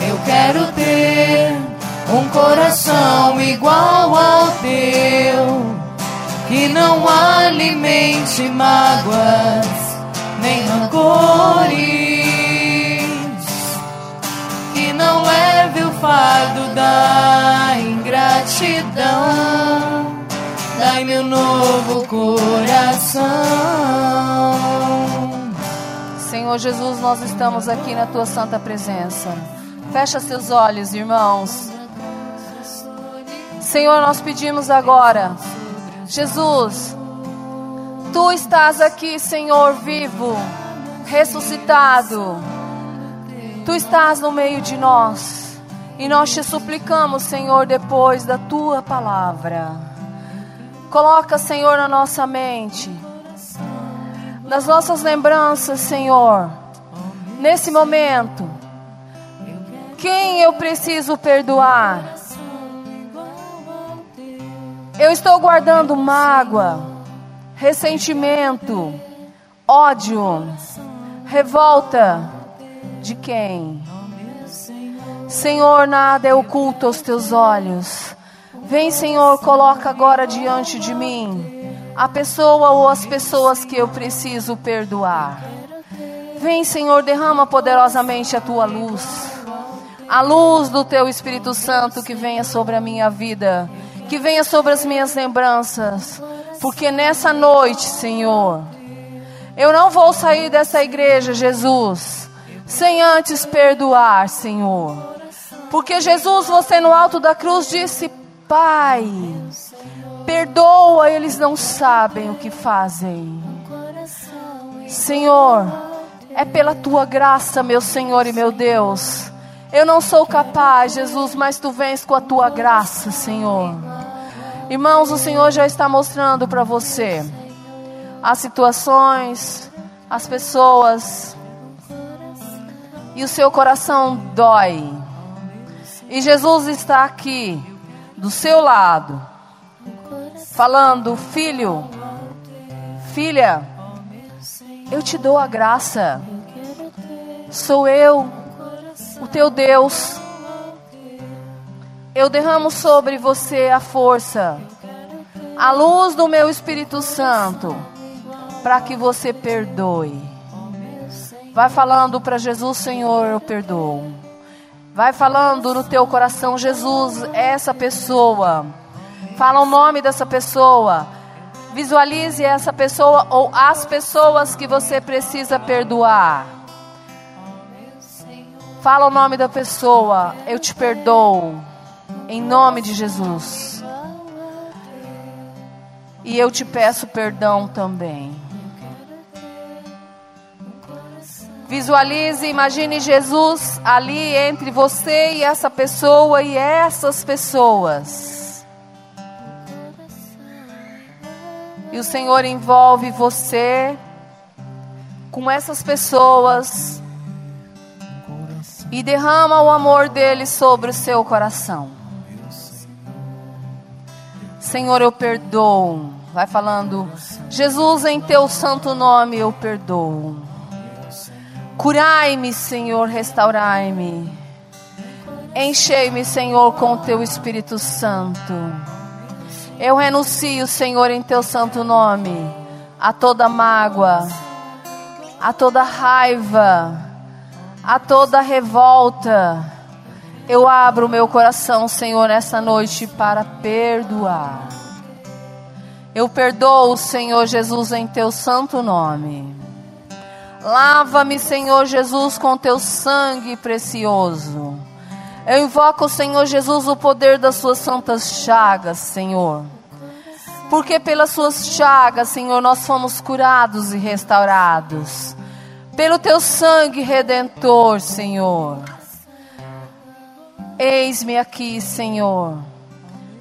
Eu quero ter um coração igual ao teu, que não alimente mágoas nem rancores não leve o fardo da ingratidão. Dai-me um novo coração. Senhor Jesus, nós estamos aqui na tua santa presença. Fecha seus olhos, irmãos. Senhor, nós pedimos agora, Jesus, tu estás aqui, Senhor, vivo, ressuscitado Tu estás no meio de nós. E nós te suplicamos, Senhor, depois da tua palavra. Coloca, Senhor, na nossa mente, nas nossas lembranças, Senhor, nesse momento, quem eu preciso perdoar. Eu estou guardando mágoa, ressentimento, ódio, revolta de quem? Senhor, nada é oculto aos teus olhos. Vem, Senhor, coloca agora diante de mim a pessoa ou as pessoas que eu preciso perdoar. Vem, Senhor, derrama poderosamente a tua luz. A luz do teu Espírito Santo que venha sobre a minha vida, que venha sobre as minhas lembranças, porque nessa noite, Senhor, eu não vou sair dessa igreja, Jesus sem antes perdoar, Senhor. Porque Jesus, você no alto da cruz disse: Pai, perdoa, eles não sabem o que fazem. Senhor, é pela tua graça, meu Senhor e meu Deus. Eu não sou capaz, Jesus, mas tu vens com a tua graça, Senhor. Irmãos, o Senhor já está mostrando para você as situações, as pessoas, e o seu coração dói. E Jesus está aqui, do seu lado, falando: Filho, filha, eu te dou a graça. Sou eu, o teu Deus. Eu derramo sobre você a força, a luz do meu Espírito Santo, para que você perdoe. Vai falando para Jesus, Senhor, eu perdoo. Vai falando no teu coração, Jesus, essa pessoa. Fala o nome dessa pessoa. Visualize essa pessoa ou as pessoas que você precisa perdoar. Fala o nome da pessoa. Eu te perdoo. Em nome de Jesus. E eu te peço perdão também. Visualize, imagine Jesus ali entre você e essa pessoa e essas pessoas. E o Senhor envolve você com essas pessoas e derrama o amor dele sobre o seu coração. Senhor, eu perdoo. Vai falando, Jesus, em teu santo nome eu perdoo. Curai-me, Senhor, restaurai-me. Enchei-me, Senhor, com teu Espírito Santo. Eu renuncio, Senhor, em teu santo nome, a toda mágoa, a toda raiva, a toda revolta. Eu abro o meu coração, Senhor, nessa noite para perdoar. Eu perdoo, Senhor Jesus, em teu santo nome. Lava-me, Senhor Jesus, com teu sangue precioso. Eu invoco, Senhor Jesus, o poder das suas santas chagas, Senhor. Porque pelas suas chagas, Senhor, nós fomos curados e restaurados. Pelo teu sangue redentor, Senhor. Eis-me aqui, Senhor.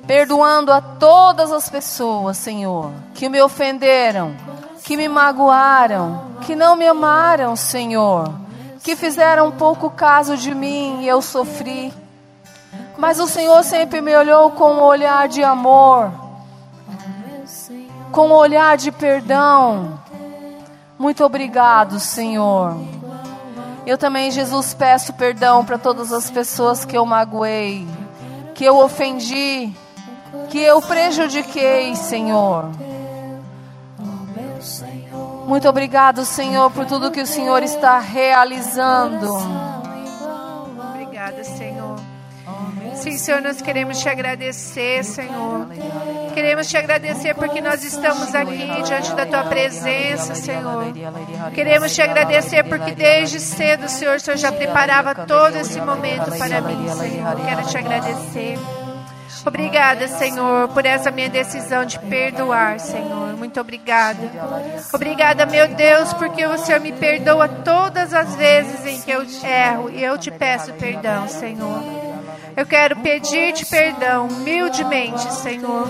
Perdoando a todas as pessoas, Senhor, que me ofenderam, que me magoaram, que não me amaram, Senhor, que fizeram pouco caso de mim e eu sofri. Mas o Senhor sempre me olhou com um olhar de amor, com um olhar de perdão. Muito obrigado, Senhor. Eu também, Jesus, peço perdão para todas as pessoas que eu magoei, que eu ofendi, que eu prejudiquei, Senhor. Muito obrigado, Senhor, por tudo que o Senhor está realizando. Obrigada, Senhor. Sim, Senhor, nós queremos te agradecer, Senhor. Queremos te agradecer porque nós estamos aqui diante da tua presença, Senhor. Queremos te agradecer porque desde cedo, Senhor, o Senhor já preparava todo esse momento para mim, Senhor. Quero te agradecer. Obrigada, Senhor, por essa minha decisão de perdoar, Senhor. Muito obrigada. Obrigada, meu Deus, porque o Senhor me perdoa todas as vezes em que eu erro e eu te peço perdão, Senhor. Eu quero pedir-te perdão humildemente, Senhor.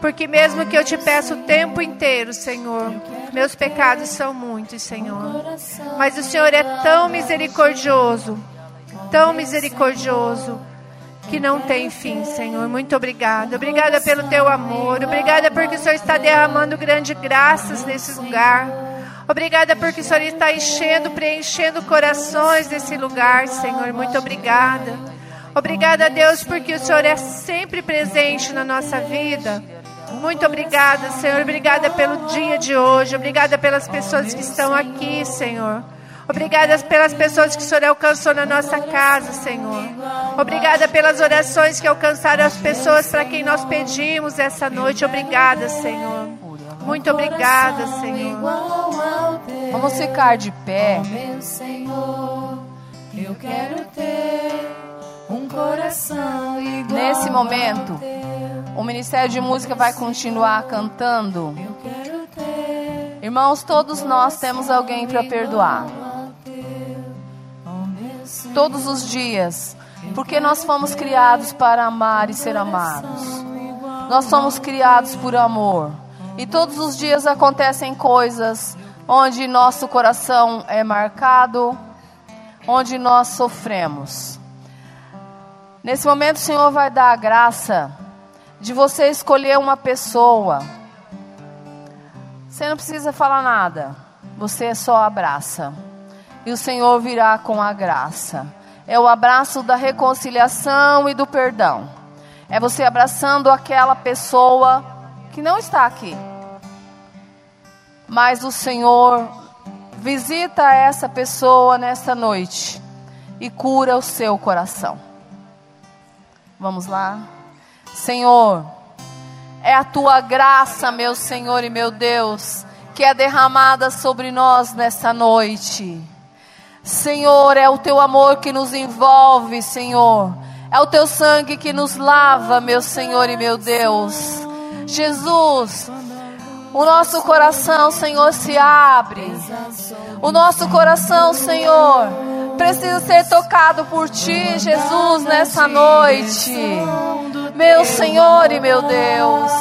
Porque mesmo que eu te peço o tempo inteiro, Senhor, meus pecados são muitos, Senhor. Mas o Senhor é tão misericordioso, tão misericordioso que não tem fim, Senhor. Muito obrigada. Obrigada pelo teu amor. Obrigada porque o Senhor está derramando grandes graças nesse lugar. Obrigada porque o Senhor está enchendo, preenchendo corações nesse lugar, Senhor. Muito obrigada. Obrigada, Deus, porque o Senhor é sempre presente na nossa vida. Muito obrigada, Senhor. Obrigada pelo dia de hoje. Obrigada pelas pessoas que estão aqui, Senhor. Obrigada pelas pessoas que o Senhor alcançou na nossa casa, Senhor. Obrigada pelas orações que alcançaram as pessoas para quem nós pedimos essa noite. Obrigada, Senhor. Muito obrigada, Senhor. Vamos ficar de pé. Meu Senhor, eu quero ter um coração igual Nesse momento, o Ministério de Música vai continuar cantando. Irmãos, todos nós temos alguém para perdoar. Todos os dias. Porque nós fomos criados para amar e ser amados. Nós somos criados por amor. E todos os dias acontecem coisas onde nosso coração é marcado, onde nós sofremos. Nesse momento, o Senhor vai dar a graça de você escolher uma pessoa. Você não precisa falar nada, você só abraça. E o Senhor virá com a graça. É o abraço da reconciliação e do perdão. É você abraçando aquela pessoa que não está aqui. Mas o Senhor visita essa pessoa nesta noite e cura o seu coração. Vamos lá? Senhor, é a tua graça, meu Senhor e meu Deus, que é derramada sobre nós nesta noite. Senhor, é o teu amor que nos envolve, Senhor. É o teu sangue que nos lava, meu Senhor e meu Deus. Jesus, O nosso coração, Senhor, se abre. O nosso coração, Senhor, precisa ser tocado por Ti, Jesus, nessa noite. Meu Senhor e meu Deus.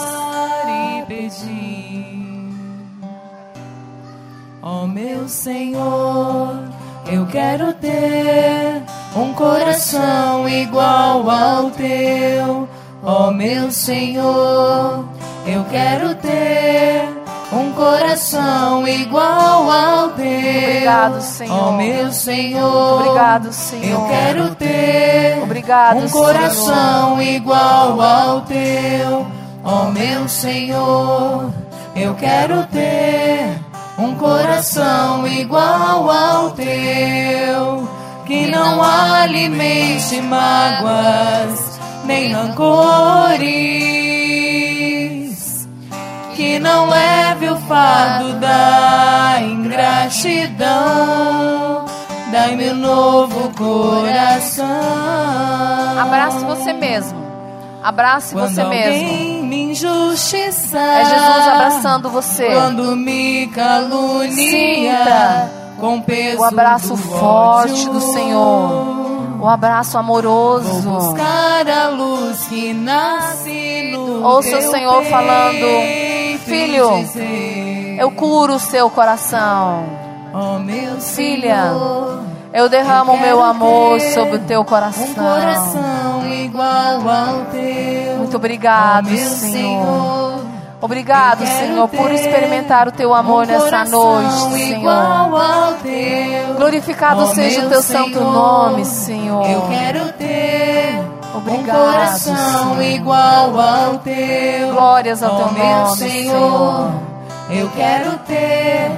Ó meu Senhor, eu quero ter um coração igual ao teu. Ó meu Senhor, eu quero ter um coração igual ao teu. Obrigado, Senhor. Ó meu Senhor, Obrigado, Senhor. eu quero ter Obrigado, um Senhor. coração igual ao teu, ó meu Senhor. Eu quero ter um coração igual ao teu, que não alimente mágoas nem rancores, que não leve o fardo da ingratidão. Dai-me um novo coração. Abrace você mesmo. Abrace Quando você mesmo. me injustiçar, É Jesus abraçando você. Quando me calunia, Sinta com peso O abraço do forte ódio. do Senhor. O abraço Vou amoroso. buscar a luz que nasce no Ouça o Senhor falando, "Filho, dizer, Eu curo o seu coração. meu Filha, Senhor, Eu derramo o meu amor sobre o teu um coração. coração igual ao teu. Muito obrigado, Senhor. Obrigado, Senhor, por experimentar o teu amor um nessa coração noite, Senhor. teu. Glorificado seja o teu santo Senhor, nome, Senhor. Eu quero ter Obrigado, um coração Senhor. igual ao teu. Glórias ao Ó teu nome, Senhor. Senhor. Eu quero ter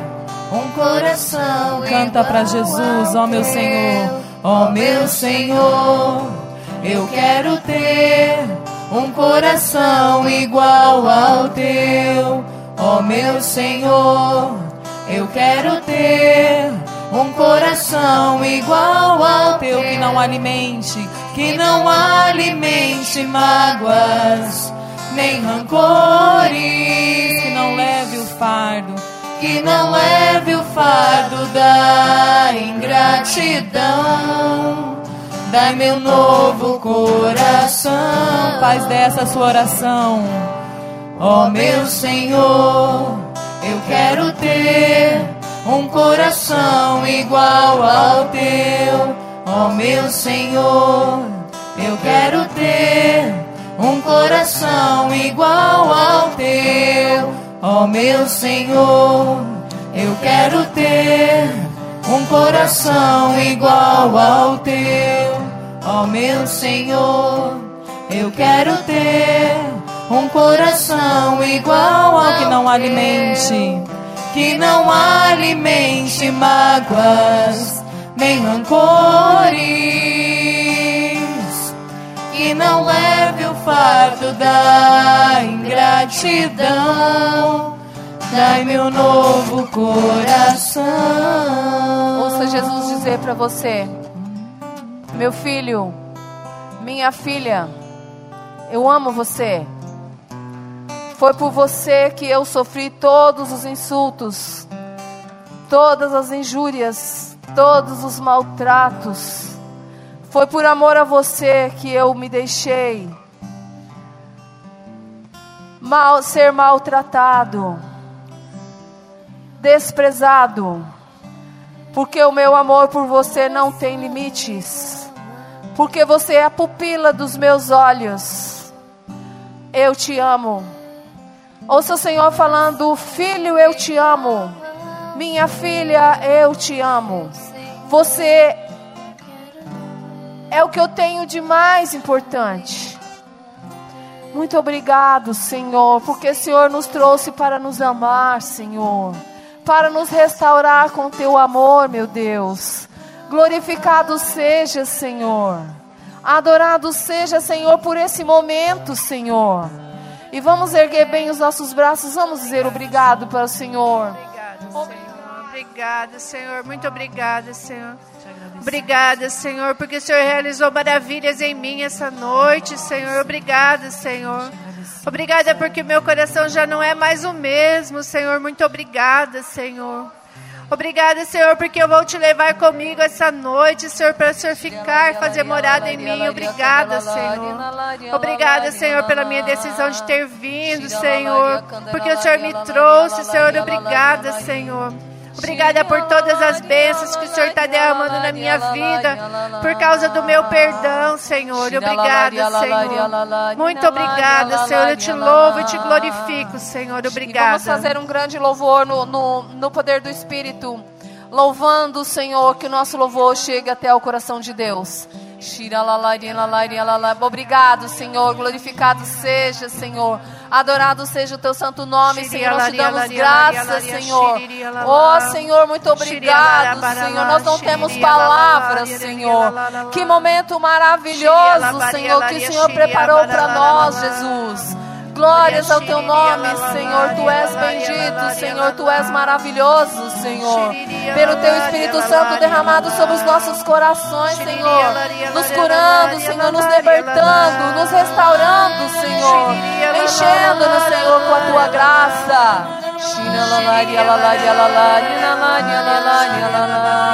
um coração Canta para Jesus, ó meu Senhor. Ó meu Senhor. Eu quero ter um coração igual ao teu. Ó meu Senhor. Eu quero ter um coração igual ao teu que não alimente, que não alimente mágoas, nem rancores, que não leve o fardo, que não leve o fardo da ingratidão. Dai-me um novo coração. Faz dessa sua oração. Ó meu Senhor, eu quero ter um coração igual ao teu. Ó meu Senhor, eu quero ter um coração igual ao teu. Ó meu Senhor, eu quero ter um coração igual ao teu. Ó meu Senhor, eu quero ter um coração igual ao que não alimente, que não alimente mágoas, nem rancores, que não leve o fardo da ingratidão. Dai-me um novo coração. Ouça Jesus dizer para você: Meu filho, minha filha, eu amo você. Foi por você que eu sofri todos os insultos, todas as injúrias, todos os maltratos. Foi por amor a você que eu me deixei mal, ser maltratado, desprezado, porque o meu amor por você não tem limites, porque você é a pupila dos meus olhos. Eu te amo. Ouça o Senhor falando: Filho, eu te amo. Minha filha, eu te amo. Você é o que eu tenho de mais importante. Muito obrigado, Senhor, porque o Senhor nos trouxe para nos amar, Senhor, para nos restaurar com teu amor, meu Deus. Glorificado seja, Senhor. Adorado seja, Senhor, por esse momento, Senhor. E vamos erguer bem os nossos braços, vamos dizer obrigado para o Senhor. Obrigada, Senhor. Obrigada, Senhor. Muito obrigada, Senhor. Obrigada, Senhor, porque o Senhor realizou maravilhas em mim essa noite, Senhor. Obrigada, Senhor. Obrigada porque meu coração já não é mais o mesmo, Senhor. Muito obrigada, Senhor. Obrigada, Senhor, porque eu vou te levar comigo essa noite, Senhor, para o Senhor ficar fazer morada em mim. Obrigada, Senhor. Obrigada, Senhor, pela minha decisão de ter vindo, Senhor, porque o Senhor me trouxe, Senhor. Obrigada, Senhor. Obrigada por todas as bênçãos que o Senhor está derramando na minha vida, por causa do meu perdão, Senhor. Obrigada, Senhor. Muito obrigada, Senhor. Eu te louvo e te glorifico, Senhor. E Obrigada. vamos fazer um grande louvor no, no, no poder do Espírito, louvando o Senhor, que o nosso louvor chegue até o coração de Deus. Obrigado, Senhor. Glorificado seja, Senhor. Adorado seja o teu santo nome, Senhor. Nós te damos graças, Senhor. Oh, Senhor, muito obrigado, Senhor. Nós não temos palavras, Senhor. Que momento maravilhoso, Senhor, que o Senhor preparou para nós, Jesus. Glórias ao teu nome, Senhor. Tu és bendito, Senhor. Tu és maravilhoso, Senhor. Pelo teu Espírito Santo derramado sobre os nossos corações, Senhor. Nos curando, Senhor. Nos libertando, nos restaurando, Senhor. Enchendo-nos, Senhor, com a tua graça.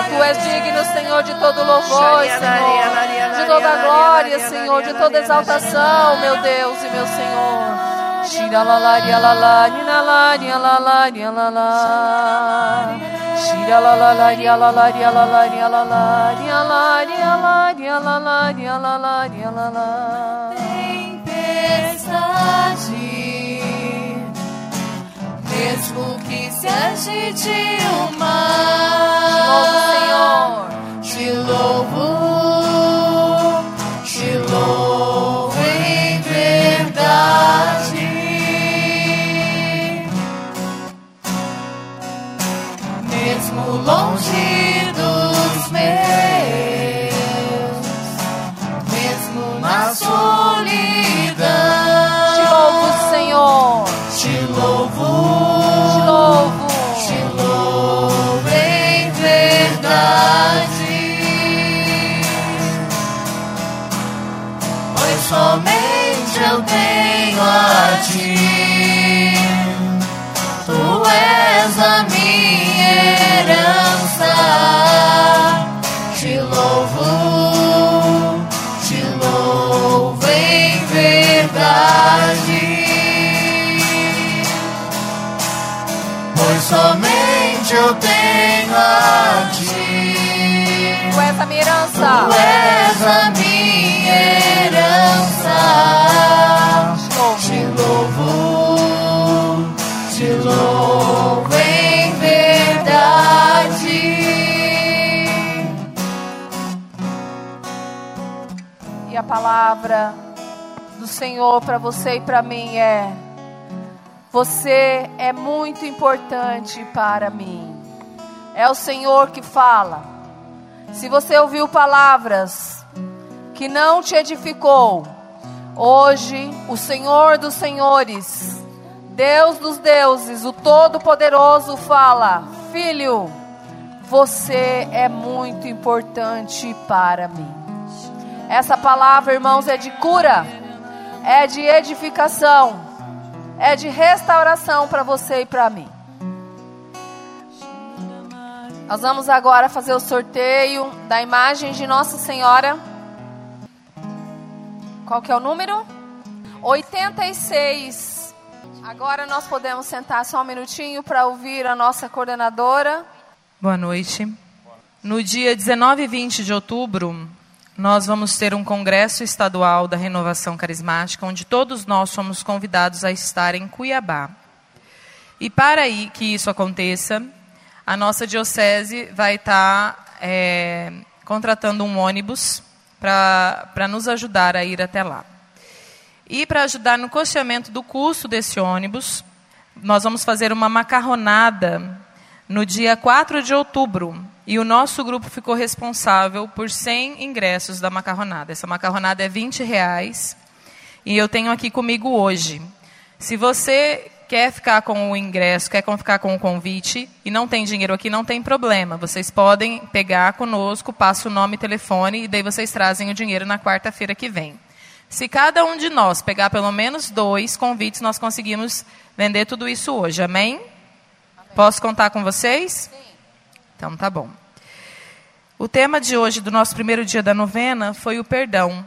Tu és digno, Senhor, de todo louvor, Senhor. De toda glória, Senhor. De toda exaltação, meu Deus e meu Senhor. Tempestade, mesmo que se agite o mar, te louvo, te louvo Mesmo longe dos meus, mesmo na solidão. Te louvo, Senhor. Te louvo, Te louvo. te louvo em verdade, pois somente eu tenho a ti. Tu és a minha herança. Te louvo, te louvo em verdade. pois somente eu tenho a ti. Tu és a minha herança. Tu és a minha herança. Palavra do Senhor para você e para mim é: Você é muito importante para mim. É o Senhor que fala. Se você ouviu palavras que não te edificou, hoje o Senhor dos Senhores, Deus dos deuses, o Todo-Poderoso fala: Filho, você é muito importante para mim. Essa palavra, irmãos, é de cura, é de edificação, é de restauração para você e para mim. Nós vamos agora fazer o sorteio da imagem de Nossa Senhora. Qual que é o número? 86. Agora nós podemos sentar só um minutinho para ouvir a nossa coordenadora. Boa noite. No dia 19 e 20 de outubro, nós vamos ter um congresso estadual da Renovação Carismática, onde todos nós somos convidados a estar em Cuiabá. E para que isso aconteça, a nossa diocese vai estar é, contratando um ônibus para nos ajudar a ir até lá. E para ajudar no custeamento do custo desse ônibus, nós vamos fazer uma macarronada no dia 4 de outubro. E o nosso grupo ficou responsável por 100 ingressos da macarronada. Essa macarronada é 20 reais. E eu tenho aqui comigo hoje. Se você quer ficar com o ingresso, quer ficar com o convite e não tem dinheiro aqui, não tem problema. Vocês podem pegar conosco, passa o nome e telefone e daí vocês trazem o dinheiro na quarta-feira que vem. Se cada um de nós pegar pelo menos dois convites, nós conseguimos vender tudo isso hoje. Amém? Posso contar com vocês? Sim. Então tá bom. O tema de hoje do nosso primeiro dia da novena foi o perdão.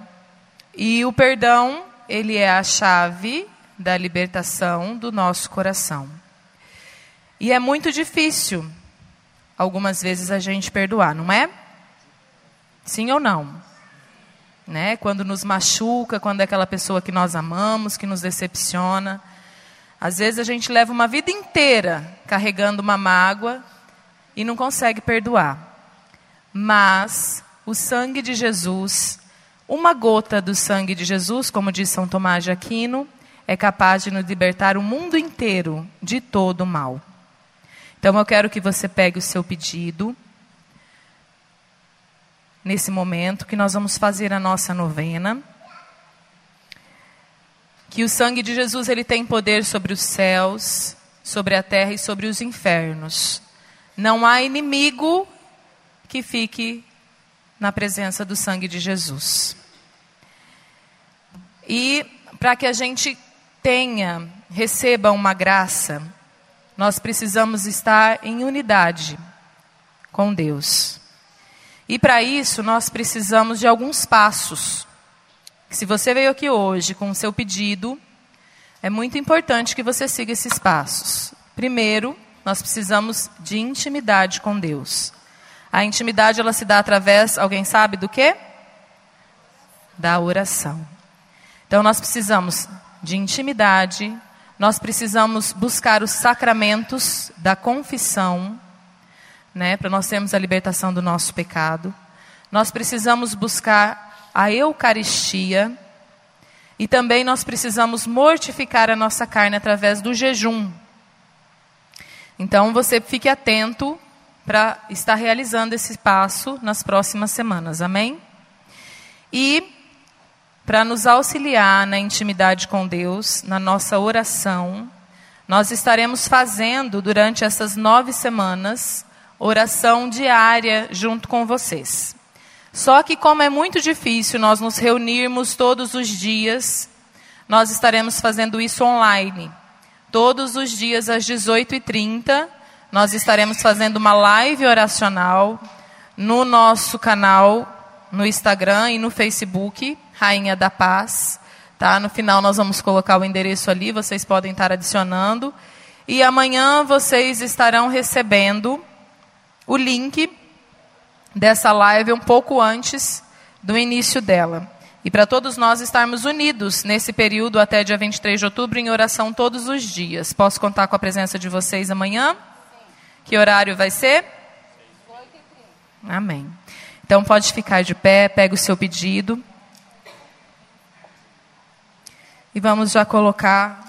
E o perdão, ele é a chave da libertação do nosso coração. E é muito difícil, algumas vezes, a gente perdoar, não é? Sim ou não? Né? Quando nos machuca, quando é aquela pessoa que nós amamos, que nos decepciona. Às vezes a gente leva uma vida inteira carregando uma mágoa e não consegue perdoar. Mas o sangue de Jesus, uma gota do sangue de Jesus, como diz São Tomás de Aquino, é capaz de nos libertar o mundo inteiro de todo o mal. Então eu quero que você pegue o seu pedido nesse momento que nós vamos fazer a nossa novena. Que o sangue de Jesus ele tem poder sobre os céus, sobre a terra e sobre os infernos. Não há inimigo que fique na presença do sangue de Jesus. E para que a gente tenha, receba uma graça, nós precisamos estar em unidade com Deus. E para isso, nós precisamos de alguns passos. Se você veio aqui hoje com o seu pedido, é muito importante que você siga esses passos. Primeiro, nós precisamos de intimidade com Deus. A intimidade ela se dá através, alguém sabe do quê? Da oração. Então nós precisamos de intimidade, nós precisamos buscar os sacramentos da confissão, né, para nós termos a libertação do nosso pecado. Nós precisamos buscar a Eucaristia e também nós precisamos mortificar a nossa carne através do jejum. Então você fique atento para estar realizando esse passo nas próximas semanas, amém? E para nos auxiliar na intimidade com Deus, na nossa oração. Nós estaremos fazendo durante essas nove semanas oração diária junto com vocês. Só que, como é muito difícil nós nos reunirmos todos os dias, nós estaremos fazendo isso online. Todos os dias às 18h30, nós estaremos fazendo uma live oracional no nosso canal no Instagram e no Facebook, Rainha da Paz. Tá? No final nós vamos colocar o endereço ali, vocês podem estar adicionando. E amanhã vocês estarão recebendo o link dessa live um pouco antes do início dela. E para todos nós estarmos unidos nesse período até dia 23 de outubro em oração todos os dias. Posso contar com a presença de vocês amanhã? Que horário vai ser? Amém. Então pode ficar de pé, pega o seu pedido. E vamos já colocar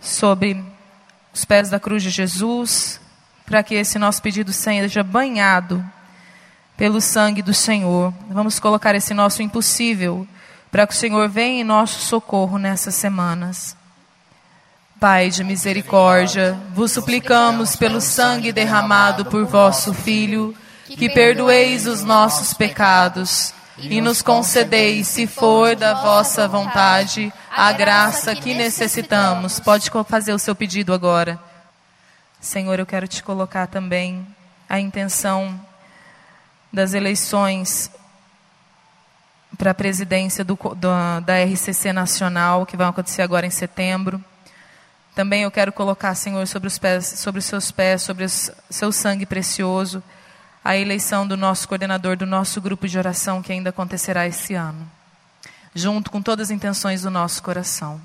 sobre os pés da cruz de Jesus, para que esse nosso pedido seja banhado pelo sangue do Senhor. Vamos colocar esse nosso impossível para que o Senhor venha em nosso socorro nessas semanas. Pai de misericórdia, vos suplicamos pelo sangue derramado por vosso Filho que perdoeis os nossos pecados e nos concedeis, se for da vossa vontade, a graça que necessitamos. Pode fazer o seu pedido agora. Senhor, eu quero te colocar também a intenção das eleições para a presidência do, do, da RCC Nacional, que vai acontecer agora em setembro. Também eu quero colocar, Senhor, sobre os, pés, sobre os seus pés, sobre o seu sangue precioso a eleição do nosso coordenador do nosso grupo de oração que ainda acontecerá esse ano, junto com todas as intenções do nosso coração.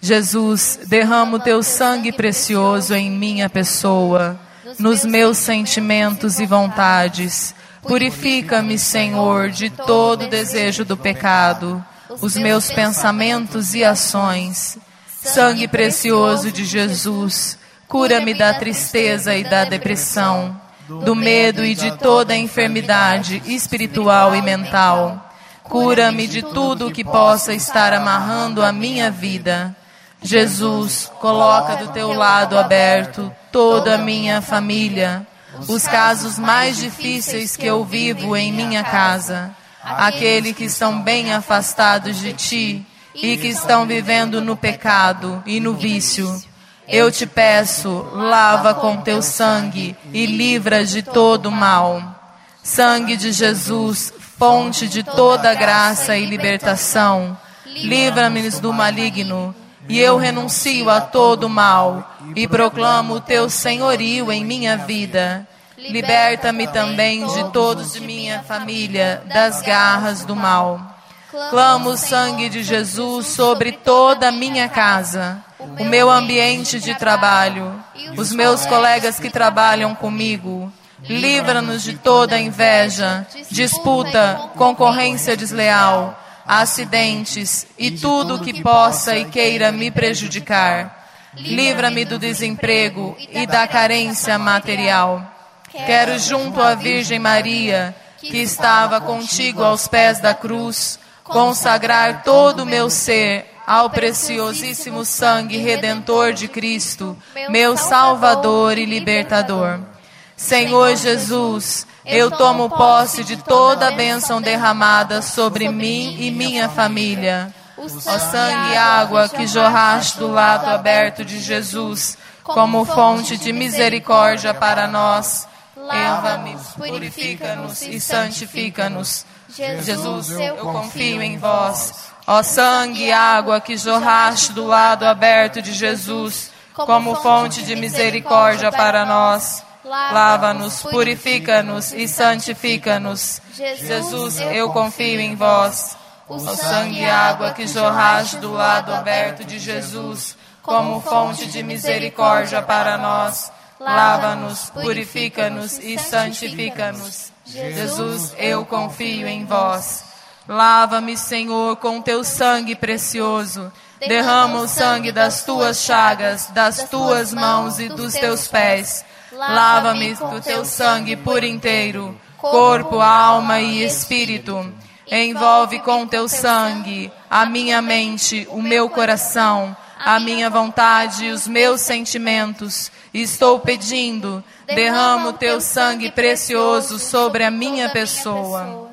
Jesus, derrama o teu sangue precioso em minha pessoa, nos meus sentimentos e vontades. Purifica-me, Senhor, de todo desejo do pecado, os meus pensamentos e ações. Sangue precioso de Jesus, cura-me da tristeza e da depressão do medo e de toda enfermidade espiritual e mental. Cura-me de tudo que possa estar amarrando a minha vida. Jesus, coloca do teu lado aberto toda a minha família, os casos mais difíceis que eu vivo em minha casa, aquele que estão bem afastados de ti e que estão vivendo no pecado e no vício. Eu te peço, lava com teu sangue e livra de todo mal. Sangue de Jesus, fonte de toda graça e libertação, livra-me do maligno, e eu renuncio a todo mal e proclamo o teu senhorio em minha vida. Liberta-me também de todos de minha família das garras do mal. Clamo o sangue de Jesus sobre toda a minha casa, o meu ambiente de trabalho, os meus colegas que trabalham comigo. Livra-nos de toda inveja, disputa, concorrência desleal, acidentes e tudo que possa e queira me prejudicar. Livra-me do desemprego e da carência material. Quero, junto à Virgem Maria, que estava contigo aos pés da cruz, consagrar todo o meu ser ao preciosíssimo sangue redentor de Cristo, meu Salvador e Libertador. Senhor Jesus, eu tomo posse de toda a bênção derramada sobre mim e minha família. Ó sangue e água que jorraste do lado aberto de Jesus, como fonte de misericórdia para nós, lava-me, purifica-nos e santifica-nos. Jesus, eu confio em vós. Ó sangue e água que jorraste do lado aberto de Jesus, como fonte de misericórdia para nós, lava-nos, purifica-nos e santifica-nos. Jesus, eu confio em vós. Ó sangue e água que jorraste do lado aberto de Jesus, como fonte de misericórdia para nós, lava-nos, purifica-nos e santifica-nos. Jesus, eu confio em vós. Lava-me, Senhor, com teu sangue precioso. Derrama o sangue das tuas chagas, das tuas mãos e dos teus pés. Lava-me do teu sangue por inteiro, corpo, alma e espírito. Envolve com teu sangue a minha mente, o meu coração, a minha vontade e os meus sentimentos. Estou pedindo, derrama o teu sangue precioso sobre a minha pessoa.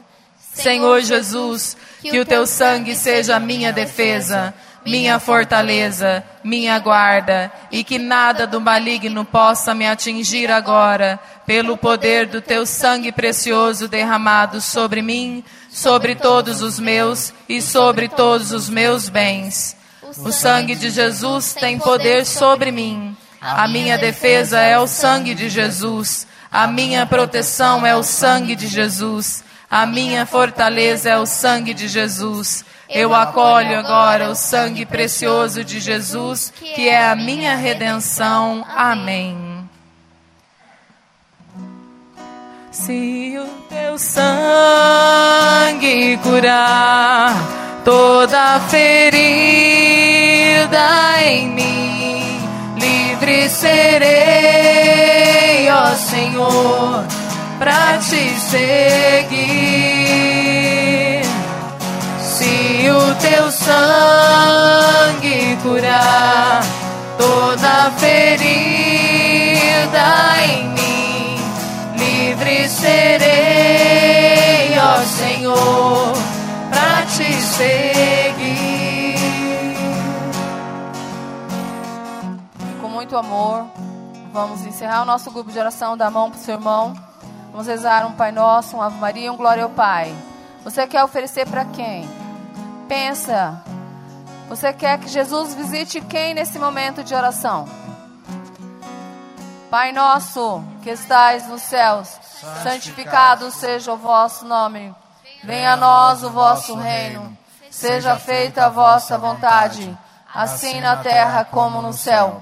Senhor Jesus, que o teu sangue seja a minha defesa, minha fortaleza, minha guarda, e que nada do maligno possa me atingir agora, pelo poder do teu sangue precioso derramado sobre mim, sobre todos os meus e sobre todos os meus bens. O sangue de Jesus tem poder sobre mim. A minha defesa é o sangue de Jesus. A minha proteção é o sangue de Jesus. A minha fortaleza é o sangue de Jesus. Eu acolho agora o sangue precioso de Jesus, que é a minha redenção. Amém. Se o teu sangue curar toda ferida em mim, livre serei, ó Senhor, para te seguir. Se o teu sangue curar toda ferida em mim, livre serei, ó Senhor, para te seguir. Muito amor. Vamos encerrar o nosso grupo de oração, dar a mão para o seu irmão. Vamos rezar um Pai Nosso, um Ave Maria um Glória ao Pai. Você quer oferecer para quem? Pensa. Você quer que Jesus visite quem nesse momento de oração? Pai nosso, que estais nos céus, santificado seja o vosso nome. Venha a nós o vosso reino. Seja feita a vossa vontade, assim na terra como no céu.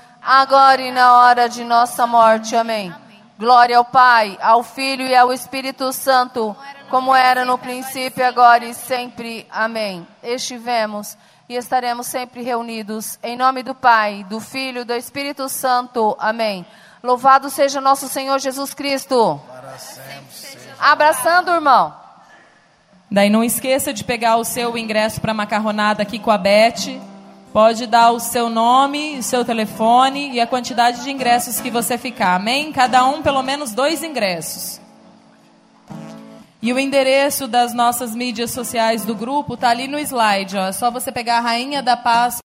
agora e na hora de nossa morte. Amém. Glória ao Pai, ao Filho e ao Espírito Santo, como era no princípio, agora e sempre. Amém. Estivemos e estaremos sempre reunidos. Em nome do Pai, do Filho e do Espírito Santo. Amém. Louvado seja nosso Senhor Jesus Cristo. Abraçando, irmão. Daí não esqueça de pegar o seu ingresso para macarronada aqui com a Beth. Pode dar o seu nome, o seu telefone e a quantidade de ingressos que você ficar. Amém? Cada um pelo menos dois ingressos. E o endereço das nossas mídias sociais do grupo tá ali no slide. Ó. É só você pegar a Rainha da Paz